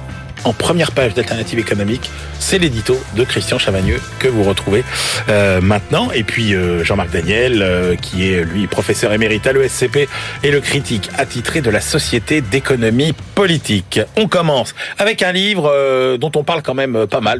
en première page d'Alternative économique. C'est l'édito de Christian Chavagneux que vous retrouvez euh, maintenant. Et puis euh, Jean-Marc Daniel, euh, qui est lui professeur émérite à l'ESCP et le critique attitré de la Société d'économie politique. On commence avec un livre dont on parle quand même pas mal.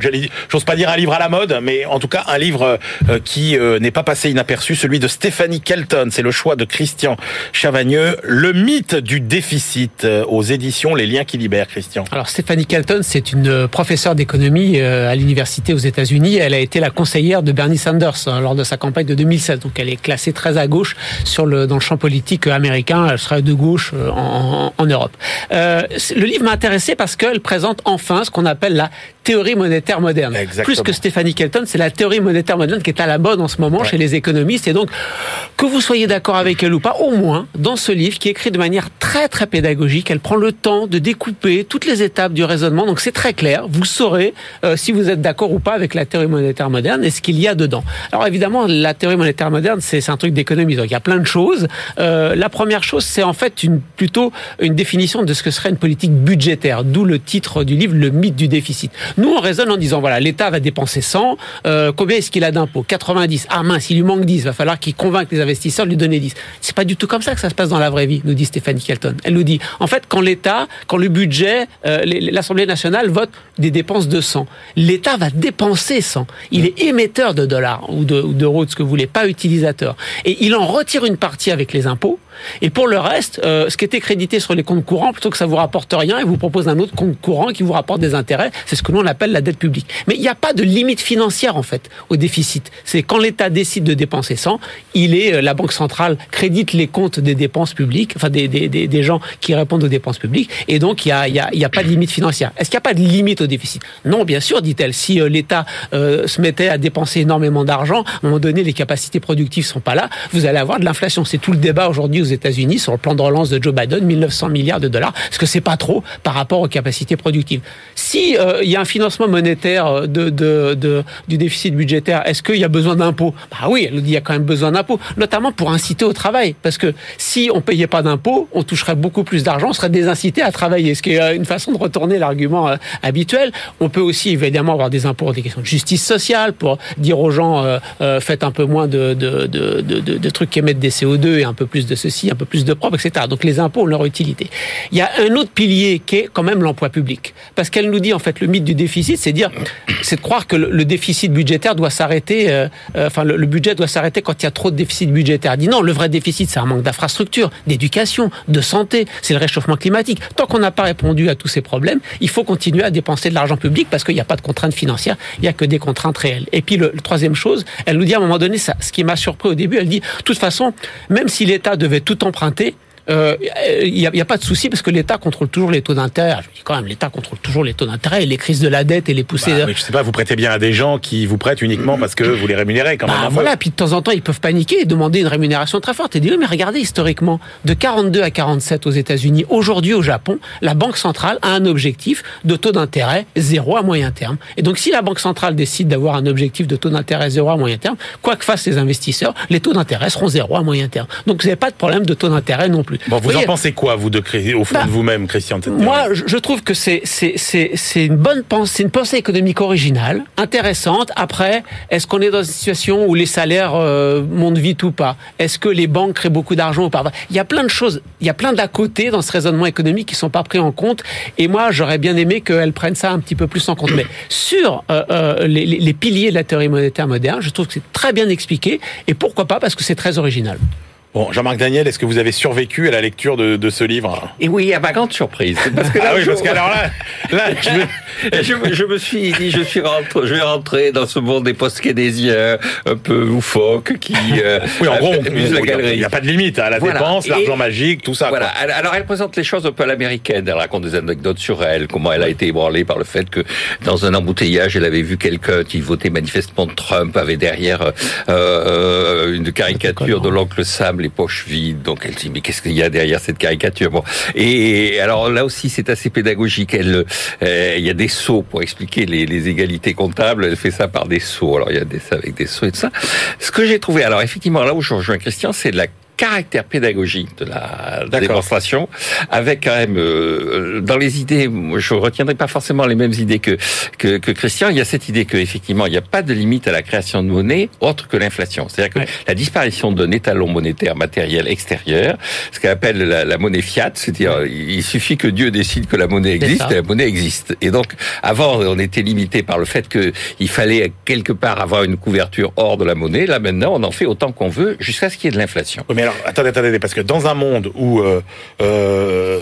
J'ose pas dire un livre à la mode, mais en tout cas un livre qui n'est pas passé inaperçu, celui de Stéphanie Kelton. C'est le choix de Christian Chavagneux, Le mythe du déficit aux éditions Les Liens qui libèrent, Christian. Alors Stéphanie Kelton, c'est une euh, professeure d'économie euh, à l'université aux États-Unis. Elle a été la conseillère de Bernie Sanders hein, lors de sa campagne de 2016. Donc elle est classée très à gauche sur le, dans le champ politique américain. Elle serait de gauche euh, en, en, Europe. Euh, le livre m'a intéressé parce qu'elle présente enfin ce qu'on appelle la théorie monétaire moderne. Plus que Stéphanie Kelton, c'est la théorie monétaire moderne qui est à la mode en ce moment chez les économistes. Et donc, que vous soyez d'accord avec elle ou pas, au moins, dans ce livre qui est écrit de manière très très pédagogique, elle prend le temps de découper toutes les étapes du raisonnement. Donc c'est très clair. Vous saurez euh, si vous êtes d'accord ou pas avec la théorie monétaire moderne et ce qu'il y a dedans. Alors évidemment, la théorie monétaire moderne, c'est un truc d'économie. Donc il y a plein de choses. Euh, la première chose, c'est en fait plutôt une définition de ce que serait une politique budgétaire. D'où le titre du livre, le mythe du déficit. Nous, on raisonne en disant, voilà, l'État va dépenser 100, euh, combien est-ce qu'il a d'impôts? 90. Ah mince, il lui manque 10, va falloir qu'il convainque les investisseurs de lui donner 10. C'est pas du tout comme ça que ça se passe dans la vraie vie, nous dit Stéphanie Kelton. Elle nous dit, en fait, quand l'État, quand le budget, euh, l'Assemblée nationale vote des dépenses de 100, l'État va dépenser 100. Il est émetteur de dollars ou d'euros, de, de ce que vous voulez, pas utilisateur. Et il en retire une partie avec les impôts. Et pour le reste, euh, ce qui était crédité sur les comptes courants, plutôt que ça vous rapporte rien, il vous propose un autre compte courant qui vous rapporte des intérêts. C'est ce que l'on appelle la dette publique. Mais il n'y a pas de limite financière en fait au déficit. C'est quand l'État décide de dépenser 100, il est euh, la banque centrale crédite les comptes des dépenses publiques, enfin des, des, des, des gens qui répondent aux dépenses publiques, et donc il n'y a, y a, y a pas de limite financière. Est-ce qu'il n'y a pas de limite au déficit? Non, bien sûr, dit-elle. Si euh, l'État se mettait à dépenser énormément d'argent, à un moment donné, les capacités productives sont pas là, vous allez avoir de l'inflation. C'est tout le débat aujourd'hui États-Unis sur le plan de relance de Joe Biden, 1900 milliards de dollars. Est-ce que c'est pas trop par rapport aux capacités productives Si euh, y a un financement monétaire de du déficit budgétaire, est-ce qu'il y a besoin d'impôts? Bah oui, elle nous dit il y a quand même besoin d'impôts, notamment pour inciter au travail, parce que si on payait pas d'impôts, on toucherait beaucoup plus d'argent, on serait désincité à travailler, ce qui est une façon de retourner l'argument euh, habituel. On peut aussi évidemment avoir des impôts pour des questions de justice sociale, pour dire aux gens euh, euh, faites un peu moins de, de trucs qui émettent des CO2 et un peu plus de ceci, un peu plus de propre, etc. Donc les impôts ont leur utilité. Il y a un autre pilier qui est quand même l'emploi public, parce qu'elle nous dit en fait le mythe du déficit, c'est dire, c'est de croire que le, déficit budgétaire doit s'arrêter, euh, euh, enfin le, budget doit s'arrêter quand il y a trop de déficit budgétaire. Elle dit non, le vrai déficit c'est un manque d'infrastructure, d'éducation, de santé, c'est le réchauffement climatique. Tant qu'on n'a pas répondu à tous ces problèmes, il faut continuer à dépenser de l'argent public parce qu'il n'y a pas de contraintes financières, il n'y a que des contraintes réelles. Et puis le, troisième chose, elle nous dit à un moment donné, ça, ce qui m'a surpris au début, elle dit, de toute façon, même si l'État devait tout emprunter, il euh, n'y a, a, pas de souci parce que l'État contrôle toujours les taux d'intérêt. Je dis quand même, l'État contrôle toujours les taux d'intérêt et les crises de la dette et les poussées. Bah, mais je sais pas, vous prêtez bien à des gens qui vous prêtent uniquement parce que vous les rémunérez quand même. Bah, voilà, puis de temps en temps, ils peuvent paniquer et demander une rémunération très forte. Et dire, mais regardez, historiquement, de 42 à 47 aux États-Unis, aujourd'hui au Japon, la Banque centrale a un objectif de taux d'intérêt zéro à moyen terme. Et donc, si la Banque centrale décide d'avoir un objectif de taux d'intérêt zéro à moyen terme, quoi que fassent les investisseurs, les taux d'intérêt seront zéro à moyen terme. Donc, vous n'avez pas de problème de taux d'intérêt non plus. Bon, vous, vous voyez, en pensez quoi, vous, de au fond bah, de vous-même, Christian Moi, je trouve que c'est c'est une bonne pensée, une pensée économique originale, intéressante. Après, est-ce qu'on est dans une situation où les salaires euh, montent vite ou pas? Est-ce que les banques créent beaucoup d'argent ou pas? Il y a plein de choses, il y a plein d'à côté dans ce raisonnement économique qui sont pas pris en compte. Et moi, j'aurais bien aimé qu'elles prennent ça un petit peu plus en compte. Mais sur euh, euh, les, les piliers de la théorie monétaire moderne, je trouve que c'est très bien expliqué. Et pourquoi pas? Parce que c'est très original. Bon, Jean-Marc Daniel, est-ce que vous avez survécu à la lecture de, de ce livre Et oui, à ma grande surprise. Parce que là, ah oui, je... parce qu'alors là, là je, me... je, je, me suis dit, je suis rentré, je vais rentrer dans ce monde des post-keynésiens un peu loufoques qui euh, oui, en gros, la. Il n'y a pas de limite à la voilà. dépense, l'argent magique, tout ça. Voilà. Quoi. Alors, elle présente les choses un peu à l'américaine. Elle raconte des anecdotes sur elle, comment elle a été ébranlée par le fait que dans un embouteillage, elle avait vu quelqu'un qui votait manifestement Trump, avait derrière euh, euh, une caricature de l'oncle Sam, les poches vides. Donc elle dit mais qu'est-ce qu'il y a derrière cette caricature? Bon. Et alors là aussi c'est assez pédagogique. Elle euh, il y a des sauts pour expliquer les, égalités comptables. Elle fait ça par des sauts. Alors il y a des avec des sauts et tout ça. Ce que j'ai trouvé alors effectivement là où je rejoins Christian c'est la caractère pédagogique de la démonstration, avec quand même euh, dans les idées, je retiendrai pas forcément les mêmes idées que, que, que Christian. Il y a cette idée que effectivement il n'y a pas de limite à la création de monnaie autre que l'inflation. C'est-à-dire que ouais. la disparition d'un étalon monétaire matériel extérieur, ce qu'on appelle la, la, monnaie fiat, c'est-à-dire ouais. il suffit que Dieu décide que la monnaie existe et la monnaie existe. Et donc avant on était limité par le fait que il fallait quelque part avoir une couverture hors de la monnaie. Là maintenant on en fait autant qu'on veut jusqu'à ce qu'il y ait de l'inflation. Alors, attendez, attendez, parce que dans un monde où euh, euh,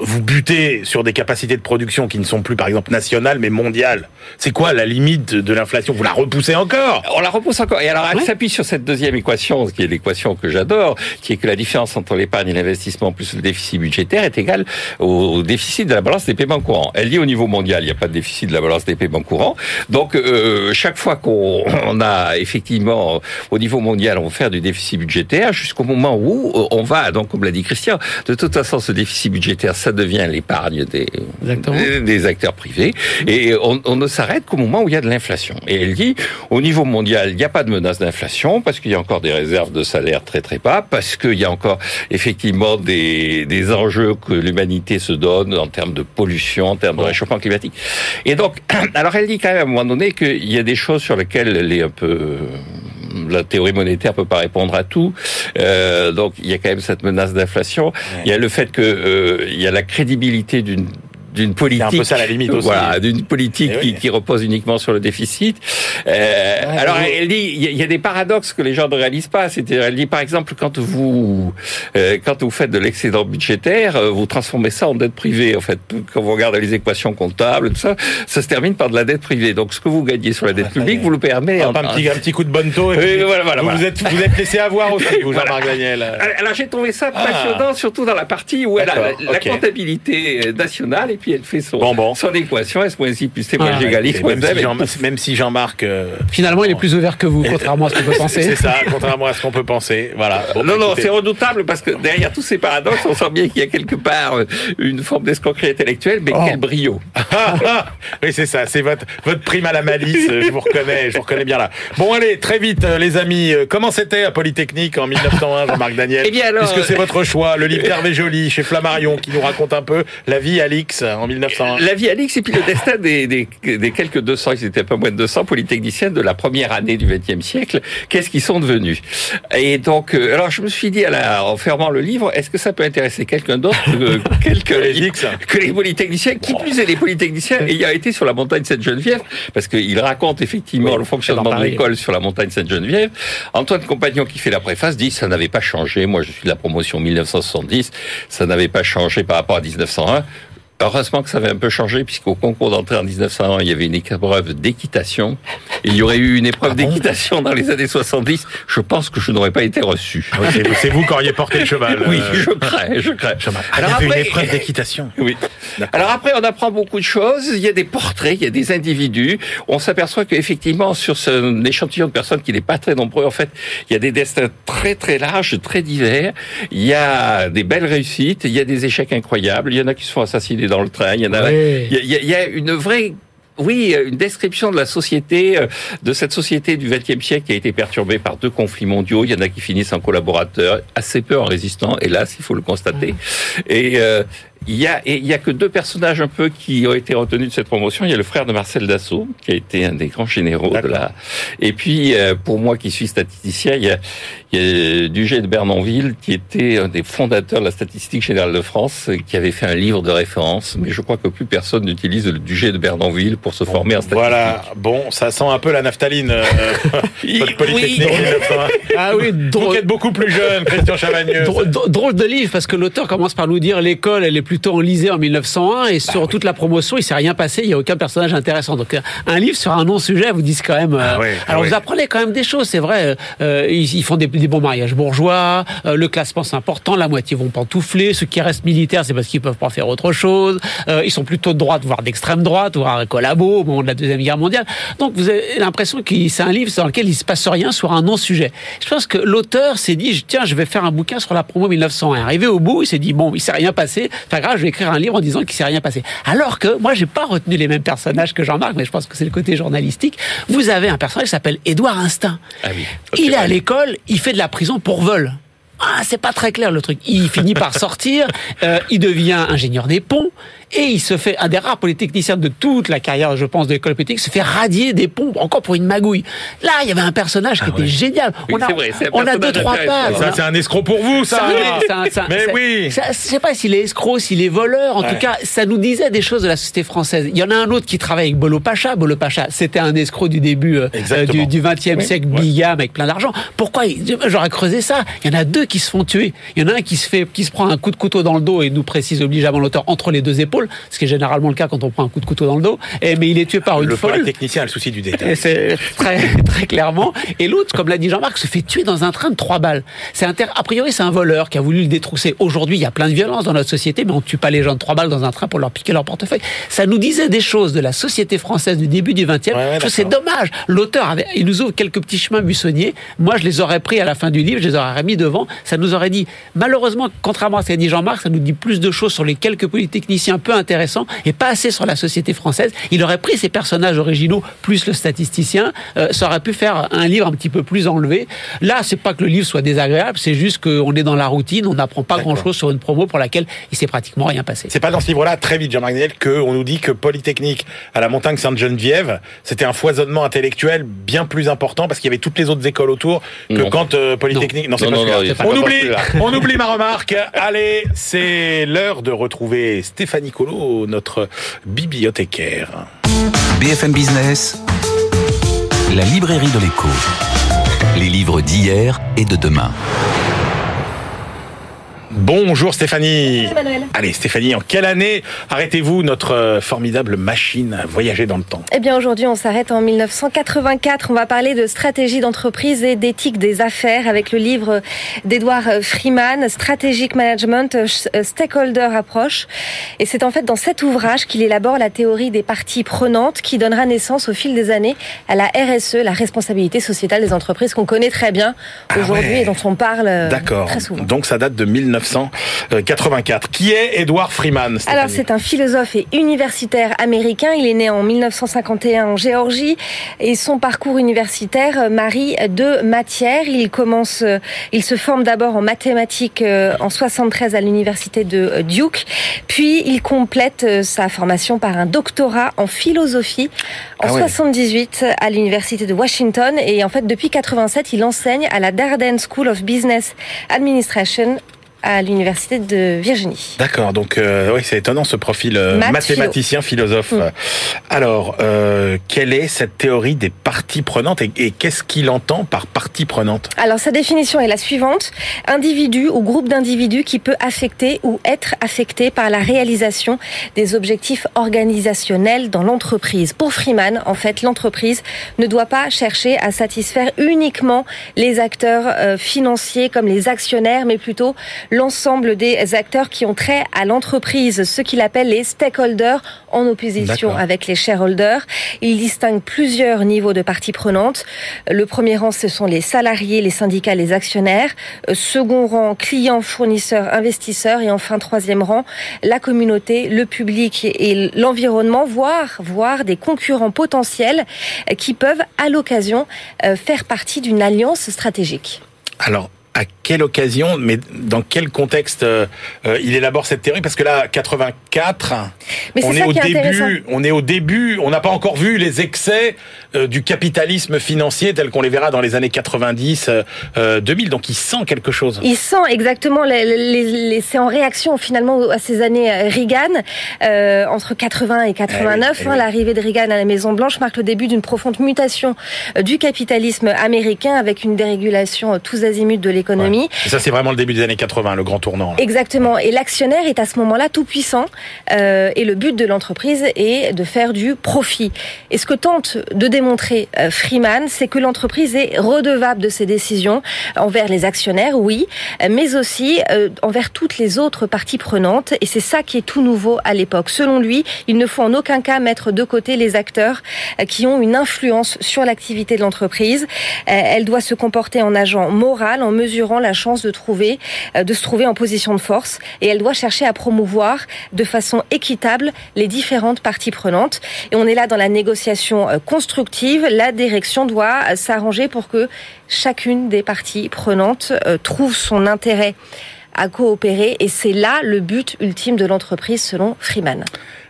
vous butez sur des capacités de production qui ne sont plus, par exemple, nationales, mais mondiales, c'est quoi la limite de l'inflation? Vous la repoussez encore On la repousse encore. Et alors, elle s'appuie sur cette deuxième équation, qui est l'équation que j'adore, qui est que la différence entre l'épargne et l'investissement plus le déficit budgétaire est égale au déficit de la balance des paiements courants. Elle dit au niveau mondial, il n'y a pas de déficit de la balance des paiements courants. Donc, euh, chaque fois qu'on a effectivement, au niveau mondial, on va faire du déficit budgétaire jusqu'au moment où on va, donc comme l'a dit Christian, de toute façon, ce déficit budgétaire, ça devient l'épargne des, acteurs privés, et on, on ne s'arrête qu'au moment où il y a de l'inflation. Et elle dit, au niveau mondial, il n'y a pas de menace d'inflation, parce qu'il y a encore des réserves de salaire très très bas, parce qu'il y a encore effectivement des, des enjeux que l'humanité se donne en termes de pollution, en termes de réchauffement climatique. Et donc, alors elle dit quand même à un moment donné qu'il y a des choses sur lesquelles elle est un peu la théorie monétaire peut pas répondre à tout. Euh, donc il y a quand même cette menace d'inflation. Ouais. Il y a le fait que euh, il y a la crédibilité d'une d'une politique, un peu ça la limite aussi. voilà, d'une politique oui. qui, qui, repose uniquement sur le déficit. Euh, ouais, alors, oui. elle dit, il y, a des paradoxes que les gens ne réalisent pas. C'est-à-dire, elle dit, par exemple, quand vous euh, quand vous faites de l'excédent budgétaire, euh, vous transformez ça en dette privée. En fait, quand vous regardez les équations comptables, tout ça, ça se termine par de la dette privée. Donc, ce que vous gagnez sur la dette ah, publique, vous le permet. Ah, en... un, petit, un petit coup de bonne taux. Et oui, voilà, voilà, vous, voilà. vous êtes vous êtes laissé avoir aussi, vous, voilà. Jean-Marc Daniel. Alors, j'ai trouvé ça passionnant, ah. surtout dans la partie où elle a la, la okay. comptabilité nationale et puis elle fait son, Bon, bon. son équation, S moins I plus T moins Ah, G égale Et X moins même, si Jean, même si Jean-Marc... euh, Finalement, il est plus ouvert que vous, contrairement à ce qu'on peut c'est penser. ça, contrairement à ce qu'on peut penser. Voilà. Bon, Non, non, c'est redoutable parce que derrière tous ces paradoxes, on sent bien qu'il y a quelque part euh, une forme d'escroquerie intellectuelle, mais Oh. quel brio. Oui, c'est ça, c'est votre, votre prime à la malice, je vous reconnais, je vous reconnais bien là. Bon, allez, très vite, euh, les amis, comment c'était à Polytechnique en 1901, Jean-Marc Daniel Eh bien alors, Puisque c'est votre choix, le livre d'Hervé Joly chez Flammarion qui nous raconte un peu la vie à l'X en 1901. La vie à l'X et puis le destin des, des, des quelques 200, ils étaient pas moins de 200 polytechniciens de la première année du XXe siècle. Qu'est-ce qu'ils sont devenus? Et donc, euh, alors je me suis dit, à la, en fermant le livre, est-ce que ça peut intéresser quelqu'un d'autre que, les X. que les polytechniciens, qui plus est les polytechniciens ayant été sur la montagne Sainte-Geneviève, parce qu'il raconte effectivement Oui, le fonctionnement de l'école sur la montagne Sainte-Geneviève. Antoine Compagnon, qui fait la préface, dit ça n'avait pas changé. Moi, je suis de la promotion 1970, ça n'avait pas changé par rapport à 1901. Heureusement que ça avait un peu changé, puisqu'au concours d'entrée en 1901, il y avait une épreuve d'équitation. Il y aurait eu une épreuve Ah bon d'équitation dans les années 70. Je pense que je n'aurais pas été reçu. Oui, c'est vous- qui auriez porté le cheval. Oui, euh, je crains, je crains. Ah, Alors il y avait après- une épreuve d'équitation. Oui. Alors après, on apprend beaucoup de choses. Il y a des portraits, il y a des individus. On s'aperçoit qu'effectivement, sur ce échantillon de personnes qui n'est pas très nombreux, en fait, il y a des destins très très larges, très divers. Il y a des belles réussites, il y a des échecs incroyables. Il y en a qui se font assassiner dans le train. Il y en a. Oui. Il y a, il y une vraie oui, une description de la société, euh, de cette société du XXe siècle qui a été perturbée par deux conflits mondiaux. Il y en a qui finissent en collaborateurs, assez peu en résistants, hélas, il faut le constater. Et euh, il y a, et il y a que deux personnages un peu qui ont été retenus de cette promotion. Il y a le frère de Marcel Dassault, qui a été un des grands généraux de la. Et puis, euh, pour moi qui suis statisticien, il y a, il y a Dugé de Bernonville, qui était un des fondateurs de la statistique générale de France, euh, qui avait fait un livre de référence. Mais je crois que plus personne n'utilise le Dugé de Bernonville pour se former en statistique. Voilà, bon, ça sent un peu la naphtaline, euh, Polytechnique Oui. 1901. Ah oui, Vous drôle, qui êtes beaucoup plus jeune, Christian Chavagneux. drôle- drôle de livre parce que l'auteur commence par nous dire l'école elle est plutôt enlisée en 1901 et sur toute la promotion il s'est rien passé, il y a aucun personnage intéressant. Donc euh, un livre sur un non sujet vous dit quand même. euh, Ah ah alors vous apprenez quand même des choses, c'est vrai. euh, ils, ils font des, des bons mariages bourgeois, euh, le classement c'est important, la moitié vont pantoufler, ceux qui restent militaires c'est parce qu'ils peuvent pas faire autre chose. Euh, ils sont plutôt de droite voire d'extrême droite, voire collabo au moment de la deuxième guerre mondiale. Donc vous avez l'impression que c'est un livre dans lequel il se passe rien sur un non sujet. Je pense que l'auteur s'est dit tiens je vais faire un bouquin sur la promo 1901. Arrivé au bout il s'est dit bon il s'est rien passé, pas grave je vais écrire un livre en disant qu'il s'est rien passé. Alors que moi j'ai pas retenu les mêmes personnages que Jean-Marc mais je pense que c'est le côté journalistique. Vous avez un personnage qui s'appelle Édouard Instinct. Ah oui. Il est à l'école, il fait de la prison pour vol. Ah, c'est pas très clair le truc. Il finit par sortir, euh, il devient ingénieur des ponts et il se fait un des rares polytechniciens de toute la carrière, je pense, de l'école polytechnique, se fait radier des ponts encore pour une magouille. Là, il y avait un personnage qui était génial. Ah Oui, on a, vrai, on a deux trois pages. Ça, c'est un escroc pour vous, ça. Un- un- Mais oui. ça- Je sais pas s'il est escroc, s'il est voleur. En Ouais. tout cas, ça nous disait des choses de la société française. Il y en a un autre qui travaille avec Bolo Pacha. Bolo Pacha, c'était un escroc du début euh, euh, du, du 20e siècle, Ouais. bigame avec plein d'argent. Pourquoi J'aurais creusé ça? Il y en a deux qui se font tuer. Il y en a un qui se fait, qui se prend un coup de couteau dans le dos et nous précise obligeamment l'auteur entre les deux épaules, ce qui est généralement le cas quand on prend un coup de couteau dans le dos. Et, mais il est tué par une Le folle. polytechnicien a le souci du détail. C'est très, très clairement. Et l'autre, comme l'a dit Jean-Marc, se fait tuer dans un train de trois balles. C'est inter... A priori, c'est un voleur qui a voulu le détrousser. Aujourd'hui, il y a plein de violence dans notre société, mais on tue pas les gens de trois balles dans un train pour leur piquer leur portefeuille. Ça nous disait des choses de la société française du début du 20e. Ouais, ouais, Je trouve c'est dommage. L'auteur avait, il nous ouvre quelques petits chemins buissonniers. Moi, je les aurais pris à la fin du livre, je les aurais remis devant. Ça nous aurait dit, malheureusement, contrairement à ce qu'a dit Jean-Marc, ça nous dit plus de choses sur les quelques polytechniciens peu intéressants et pas assez sur la société française. Il aurait pris ces personnages originaux plus le statisticien, euh, ça aurait pu faire un livre un petit peu plus enlevé. Là, c'est pas que le livre soit désagréable, c'est juste qu'on est dans la routine, on n'apprend pas grand-chose sur une promo pour laquelle il s'est pratiquement rien passé. C'est pas dans ce livre-là, très vite, Jean-Marc Daniel, qu'on nous dit que Polytechnique à la montagne Sainte-Geneviève, c'était un foisonnement intellectuel bien plus important parce qu'il y avait toutes les autres écoles autour que Non. quand euh, Polytechnique. Non, c'est Non, pas non, c'est On pas oublie, on oublie ma remarque. Allez, c'est l'heure de retrouver Stéphanie Notre bibliothécaire. BFM Business, la librairie de l'écho. Les livres d'hier et de demain. Bonjour Stéphanie. Emmanuel. Allez Stéphanie, en quelle année arrêtez-vous notre euh, formidable machine à voyager dans le temps? Eh bien aujourd'hui on s'arrête en 1984. On va parler de stratégie d'entreprise et d'éthique des affaires avec le livre d'Edouard Freeman, Strategic Management, euh, Stakeholder Approach. Et c'est en fait dans cet ouvrage qu'il élabore la théorie des parties prenantes qui donnera naissance au fil des années à la RSE, la responsabilité sociétale des entreprises qu'on connaît très bien Ah aujourd'hui ouais. et dont on parle euh, D'accord. très souvent. Donc ça date de 1984. Qui est Edward Freeman Stéphanie Alors c'est un philosophe et universitaire américain. Il est né en 1951 en Géorgie et son parcours universitaire euh, marie deux matières. Il commence, euh, il se forme d'abord en mathématiques euh, en 73 à l'université de Duke, puis il complète sa formation par un doctorat en philosophie en Ah ouais. 78 à l'université de Washington et en fait depuis 87 il enseigne à la Darden School of Business Administration à l'université de Virginie. D'accord, donc euh, oui, c'est étonnant ce profil euh, mathématicien, philosophe. Mm. Alors, euh, quelle est cette théorie des parties prenantes et, et qu'est-ce qu'il entend par partie prenante Alors sa définition est la suivante individu ou groupe d'individus qui peut affecter ou être affecté par la réalisation des objectifs organisationnels dans l'entreprise. Pour Freeman, en fait, l'entreprise ne doit pas chercher à satisfaire uniquement les acteurs euh, financiers comme les actionnaires, mais plutôt l'ensemble des acteurs qui ont trait à l'entreprise, ce qu'il appelle les stakeholders en opposition avec les shareholders. Il distingue plusieurs niveaux de parties prenantes. Le premier rang, ce sont les salariés, les syndicats, les actionnaires. Euh, Second rang, clients, fournisseurs, investisseurs. Et enfin, troisième rang, la communauté, le public et l'environnement, voire, voire des concurrents potentiels qui peuvent, à l'occasion, euh, faire partie d'une alliance stratégique. Alors, à quelle occasion, mais dans quel contexte euh, euh, il élabore cette théorie? Parce que là, 84, Mais on est, au début, on est au début, on n'a pas encore vu les excès euh, du capitalisme financier tels qu'on les verra dans les années 90, euh, euh, 2000. Donc, il sent quelque chose. Il sent exactement, les, les- les- c'est en réaction finalement à ces années euh, Reagan, euh, entre 80 et 89. Eh oui, eh hein, oui. L'arrivée de Reagan à la Maison Blanche marque le début d'une profonde mutation euh, du capitalisme américain avec une dérégulation euh, tous azimuts de l'économie. Et ça, c'est vraiment le début des années 80, le grand tournant. Exactement. Et l'actionnaire est à ce moment-là tout puissant. euh, et le but de l'entreprise est de faire du profit. Et ce que tente de démontrer euh, Freeman, c'est que l'entreprise est redevable de ses décisions envers les actionnaires, oui, mais aussi euh, envers toutes les autres parties prenantes. Et c'est ça qui est tout nouveau à l'époque. Selon lui, il ne faut en aucun cas mettre de côté les acteurs qui ont une influence sur l'activité de l'entreprise. Elle doit se comporter en agent moral, en mesurant la chance de trouver, euh, de se trouver en position de force, et elle doit chercher à promouvoir de façon équitable les différentes parties prenantes. Et on est là dans la négociation euh, constructive. La direction doit euh, s'arranger pour que chacune des parties prenantes trouve son intérêt à coopérer, et c'est là le but ultime de l'entreprise selon Freeman.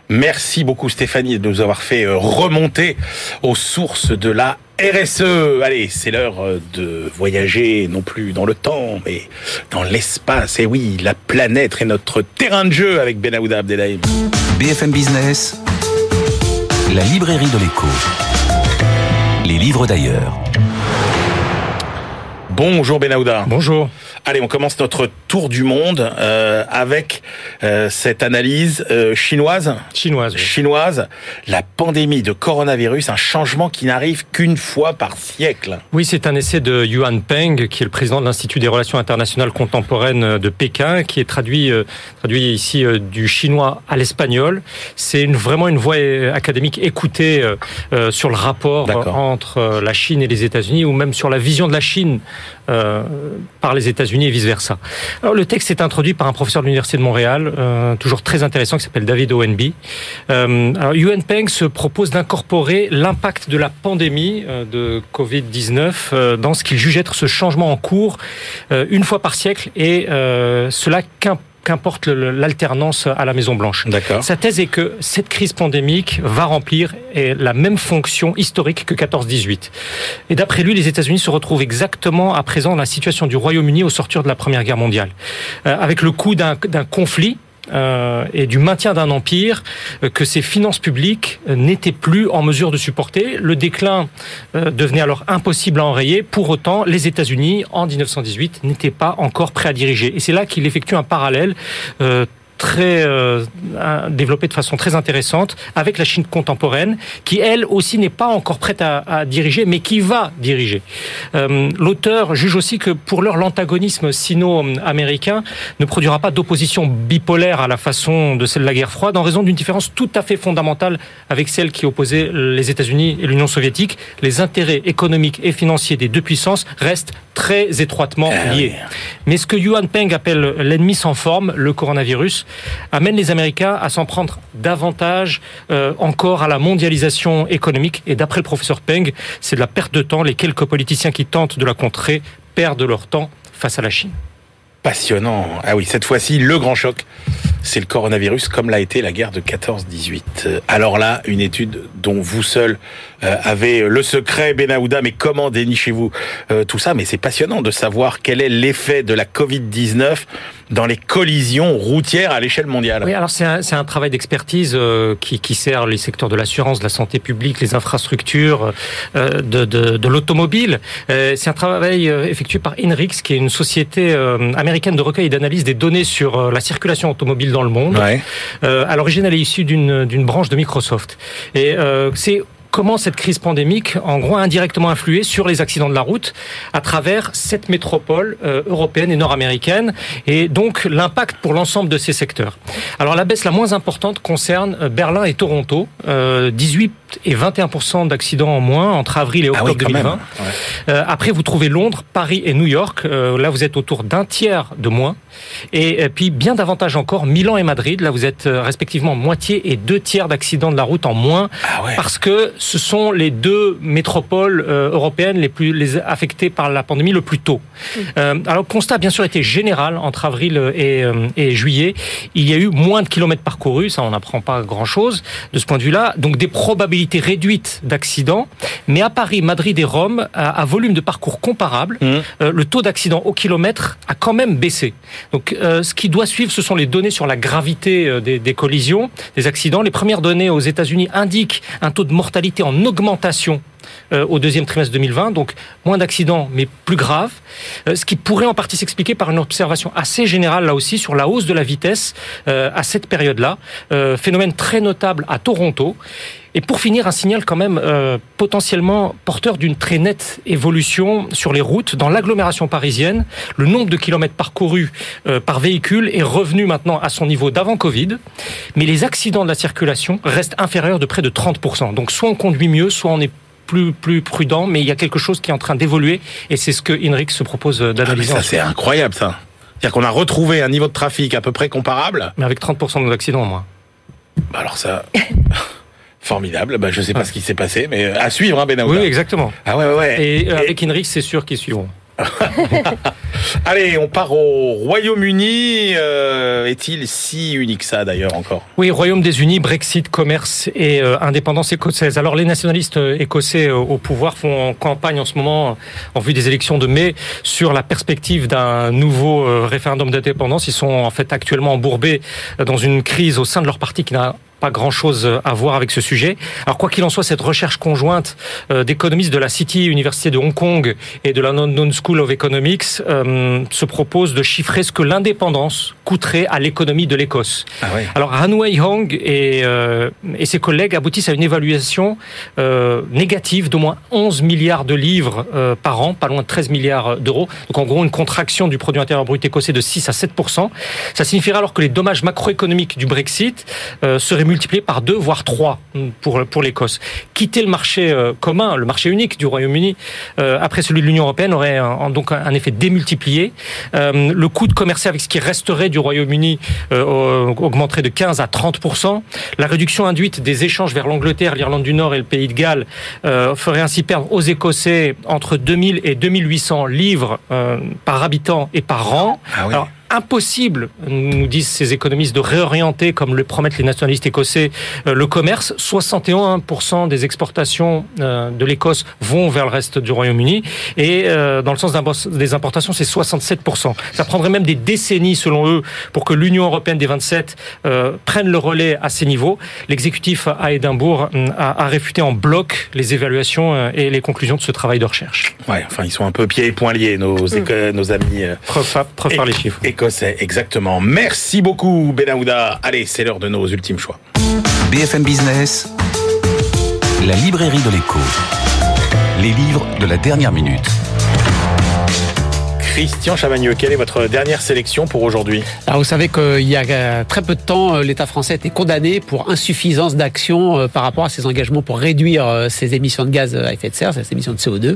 Merci beaucoup Stéphanie de nous avoir fait euh, remonter aux sources de la RSE. Allez, c'est l'heure euh, de voyager non plus dans le temps, mais dans l'espace. Et oui, la planète est notre terrain de jeu avec Benahouda Abdelhaim. BFM Business, la librairie de l'écho. Les livres d'ailleurs. Bonjour Benahouda. Bonjour. Allez, on commence notre tour du monde euh, avec euh, cette analyse euh, chinoise. Chinoise. oui. Chinoise, la pandémie de coronavirus, un changement qui n'arrive qu'une fois par siècle. Oui, c'est un essai de Yuan Peng, qui est le président de l'Institut des relations internationales contemporaines de Pékin, qui est traduit, euh, traduit ici euh, du chinois à l'espagnol. C'est une, vraiment une voix euh, académique écoutée sur le rapport entre la Chine et les États-Unis, ou même sur la vision de la Chine euh, par les États-Unis et vice-versa. Alors, le texte est introduit par un professeur de l'Université de Montréal, euh, toujours très intéressant, qui s'appelle David Owenby. Euh, alors, Yuan Peng se propose d'incorporer l'impact de la pandémie euh, de Covid-19 euh, dans ce qu'il juge être ce changement en cours une fois par siècle et cela qu'im- qu'importe l'alternance à la Maison Blanche. D'accord. Sa thèse est que cette crise pandémique va remplir la même fonction historique que 14-18. Et d'après lui, les États-Unis se retrouvent exactement à présent dans la situation du Royaume-Uni au sortir de la Première Guerre mondiale, Euh, avec le coût d'un d'un conflit euh, et du maintien d'un empire euh, que ces finances publiques euh, n'étaient plus en mesure de supporter. Le déclin devenait alors impossible à enrayer. Pour autant, les États-Unis, en 1918, n'étaient pas encore prêts à diriger. Et c'est là qu'il effectue un parallèle. Très euh, développé de façon très intéressante avec la Chine contemporaine qui elle aussi n'est pas encore prête à, à diriger mais qui va diriger. Euh, L'auteur juge aussi que pour l'heure l'antagonisme sino-américain ne produira pas d'opposition bipolaire à la façon de celle de la guerre froide en raison d'une différence tout à fait fondamentale avec celle qui opposait les États-Unis et l'Union soviétique. Les intérêts économiques et financiers des deux puissances restent très étroitement liés. Mais ce que Yuan Peng appelle l'ennemi sans forme, le coronavirus, amène les Américains à s'en prendre davantage euh, encore à la mondialisation économique. Et d'après le professeur Peng, c'est de la perte de temps. Les quelques politiciens qui tentent de la contrer perdent leur temps face à la Chine. Passionnant. Ah oui, cette fois-ci, le grand choc, c'est le coronavirus, comme l'a été la guerre de 14-18. Euh, Alors là, une étude dont vous seul euh, avez le secret, Benahouda, mais comment dénichez-vous euh, tout ça? Mais c'est passionnant de savoir quel est l'effet de la Covid-19 dans les collisions routières à l'échelle mondiale. Oui, alors c'est un, travail d'expertise euh, qui, sert les secteurs de l'assurance, de la santé publique, les infrastructures, de, l'automobile. C'est un travail effectué par Inrix, qui est une société américaine de recueil et d'analyse des données sur la circulation automobile dans le monde. Ouais. Euh, à l'origine, elle est issue d'une d'une branche de Microsoft. Et euh, c'est comment cette crise pandémique, en gros, a indirectement influé sur les accidents de la route à travers cette métropole euh, européenne et nord-américaine, et donc l'impact pour l'ensemble de ces secteurs. Alors la baisse la moins importante concerne euh, Berlin et Toronto, euh, 18 et 21 d'accidents en moins entre avril et Ah octobre oui, quand même. 2020. Euh, après, vous trouvez Londres, Paris et New York. Euh, là, vous êtes autour d'un tiers de moins. Et, euh, puis, bien davantage encore, Milan et Madrid. Là, vous êtes euh, respectivement moitié et deux tiers d'accidents de la route en moins. Ah ouais. Parce que ce sont les deux métropoles euh, européennes les plus les affectées par la pandémie le plus tôt. Euh, alors, le constat, bien sûr, était général entre avril et, euh, et juillet. Il y a eu moins de kilomètres parcourus. Ça, on n'apprend pas grand-chose de ce point de vue-là. Donc, des probabilités réduites d'accidents. Mais à Paris, Madrid et Rome, à, à volume de parcours comparable, euh, le taux d'accident au kilomètre a quand même baissé. Donc, ce qui doit suivre, ce sont les données sur la gravité des, des collisions, des accidents. Les premières données aux États-Unis indiquent un taux de mortalité en augmentation euh, au deuxième trimestre 2020, donc moins d'accidents mais plus graves, Euh, ce qui pourrait en partie s'expliquer par une observation assez générale là aussi sur la hausse de la vitesse euh, à cette période-là, phénomène très notable à Toronto. Et pour finir, un signal quand même euh, potentiellement porteur d'une très nette évolution sur les routes. Dans l'agglomération parisienne, le nombre de kilomètres parcourus euh, par véhicule est revenu maintenant à son niveau d'avant Covid, mais les accidents de la circulation restent inférieurs de près de 30%. Donc soit on conduit mieux, soit on est plus, plus prudent, mais il y a quelque chose qui est en train d'évoluer, et c'est ce que Inrix se propose euh, Ah, d'analyser. ça, c'est incroyable, ça. C'est-à-dire qu'on a retrouvé un niveau de trafic à peu près comparable. mais avec 30% d'accidents en moins. Bah alors ça, formidable. Bah je sais pas ce qui s'est passé, mais à suivre, hein, Benahouda. Oui, exactement. Ah ouais, ouais, ouais. Et euh, avec Inrix, c'est sûr qu'ils suivront. Allez, on part au Royaume-Uni. Euh, Est-il si unique que ça, d'ailleurs, encore? Oui, Royaume des Unis, Brexit, commerce et euh, indépendance écossaise. Alors les nationalistes euh, écossais euh, au pouvoir font campagne en ce moment, euh, en vue des élections de mai, sur la perspective d'un nouveau euh, référendum d'indépendance. Ils sont en fait actuellement embourbés euh, dans une crise au sein de leur parti qui n'a pas grand-chose à voir avec ce sujet. Alors quoi qu'il en soit, cette recherche conjointe euh, d'économistes de la City Université de Hong Kong et de la London School of Economics euh, se propose de chiffrer ce que l'indépendance coûterait à l'économie de l'Écosse. Ah. Alors Hanwei Hong et, euh, et ses collègues aboutissent à une évaluation euh, négative d'au moins 11 milliards de livres euh, par an, pas loin de 13 milliards d'euros. Donc en gros une contraction du produit intérieur brut écossais de 6 à 7 Ça signifierait alors que les dommages macroéconomiques du Brexit euh, seraient multipliés par deux voire trois pour pour l'Écosse. Quitter le marché euh, commun, le marché unique du Royaume-Uni euh, après celui de l'Union européenne aurait un- donc un effet démultiplié. Euh, le coût de commercer avec ce qui resterait du Royaume-Uni augmenterait de 15 à 30 La réduction induite des échanges vers l'Angleterre, l'Irlande du Nord et le Pays de Galles ferait ainsi perdre aux Écossais entre 2000 et 2800 livres par habitant et par an. Ah oui. Alors, impossible, nous disent ces économistes, de réorienter, comme le promettent les nationalistes écossais, euh, le commerce. 61% des exportations euh, de l'Écosse vont vers le reste du Royaume-Uni. Et euh, dans le sens des importations, c'est 67%. Ça prendrait même des décennies, selon eux, pour que l'Union européenne des 27 prenne le relais à ces niveaux. L'exécutif à Édimbourg a, réfuté en bloc les évaluations et les conclusions de ce travail de recherche. Ouais, enfin, ils sont un peu pieds et poings liés, nos, mm. nos amis. Preuve, par les chiffres écossais, exactement. Merci beaucoup, Benahouda. Allez, c'est l'heure de nos ultimes choix. BFM Business, la librairie de l'écho. Les livres de la dernière minute. Christian Chavagneux, quelle est votre dernière sélection pour aujourd'hui Alors vous savez qu'il y a euh, très peu de temps, euh, l'État français a été condamné pour insuffisance d'action euh, par rapport à ses engagements pour réduire ses émissions de gaz à effet de serre, ses émissions de CO2.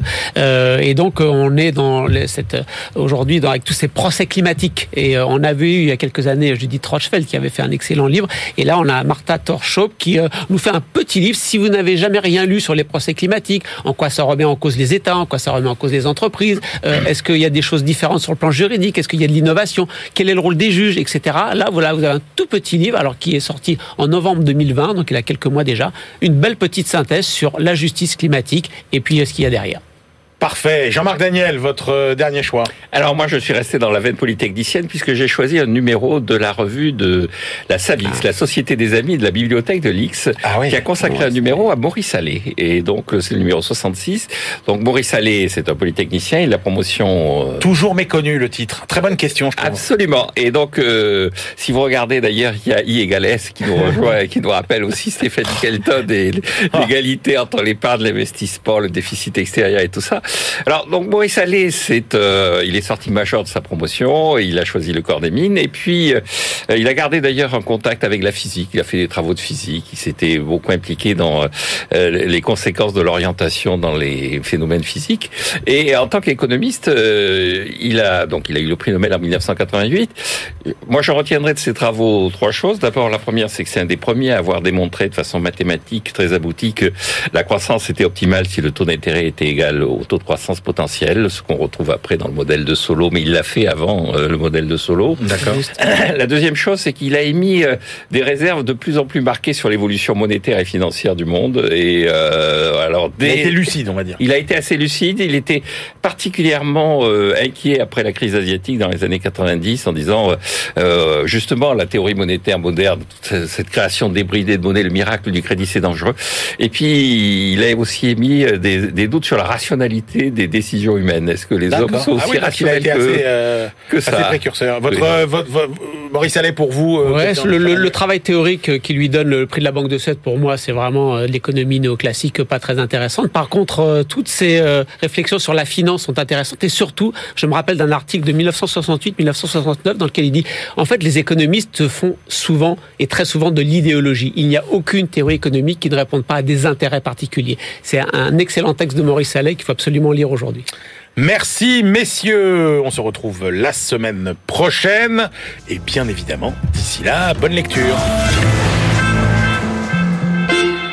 Et donc on est dans cette aujourd'hui avec tous ces procès climatiques. Et on avait eu il y a quelques années Judith Rochefeld qui avait fait un excellent livre. Et là on a Martha Torschop qui nous fait un petit livre. Si vous n'avez jamais rien lu sur les procès climatiques, en quoi ça remet en cause les États, en quoi ça remet en cause les entreprises, est-ce qu'il y a des choses différentes sur le plan juridique Est-ce qu'il y a de l'innovation? Quel est le rôle des juges, etc. Là, voilà, vous avez un tout petit livre, alors qui est sorti en novembre 2020, donc il a quelques mois déjà, une belle petite synthèse sur la justice climatique et puis ce qu'il y a derrière. Parfait. Jean-Marc Daniel, votre euh, dernier choix. Alors moi, je suis resté dans la veine polytechnicienne puisque j'ai choisi un numéro de la revue de la SAVIX, ah. la Société des Amis de la Bibliothèque de l'X, ah qui a consacré un numéro à Maurice Allais. Et donc, c'est le numéro 66. Donc, Maurice Allais, c'est un polytechnicien et la promotion... Euh, Toujours méconnu, le titre. Très bonne question, je trouve. Absolument. Et donc, euh, si vous regardez d'ailleurs, il y a I égale S qui nous rejoint et qui nous rappelle aussi Stéphane Kelton et ah. l'égalité entre l'épargne, l'investissement, le déficit extérieur et tout ça. Alors, donc Maurice Allais, c'est, euh, il est sorti major de sa promotion, il a choisi le corps des mines, et puis euh, il a gardé d'ailleurs un contact avec la physique. Il a fait des travaux de physique, il s'était beaucoup impliqué dans euh, les conséquences de l'orientation dans les phénomènes physiques. Et en tant qu'économiste, il a donc il a eu le prix Nobel en 1988. Moi, je retiendrai de ses travaux trois choses. D'abord, la première, c'est que c'est un des premiers à avoir démontré de façon mathématique très aboutie que la croissance était optimale si le taux d'intérêt était égal au taux de croissance potentielle, ce qu'on retrouve après dans le modèle de Solo, mais il l'a fait avant euh, le modèle de Solo. D'accord. La deuxième chose, c'est qu'il a émis euh, des réserves de plus en plus marquées sur l'évolution monétaire et financière du monde. Et euh, alors, il a été lucide, on va dire. Il a été assez lucide. Il était particulièrement euh, inquiet après la crise asiatique dans les années 90, en disant justement la théorie monétaire moderne, cette création débridée de monnaie, le miracle du crédit, c'est dangereux. Et puis, il a aussi émis des, des doutes sur la rationalité des décisions humaines. Est-ce que les hommes sont aussi ah rationnels que, assez, euh, que ça précurseur. Votre, euh, votre, votre, Maurice Allais, pour vous euh, ouais, le, le, travail théorique qui lui donne le prix de la Banque de Suède, pour moi, c'est vraiment l'économie néoclassique pas très intéressante. Par contre, toutes ces réflexions sur la finance sont intéressantes. Et surtout, je me rappelle d'un article de 1968-1969 dans lequel il dit, en fait, les économistes font souvent et très souvent de l'idéologie. Il n'y a aucune théorie économique qui ne réponde pas à des intérêts particuliers. C'est un excellent texte de Maurice Allais qu'il faut lire aujourd'hui. Merci messieurs, on se retrouve la semaine prochaine et bien évidemment, d'ici là, bonne lecture.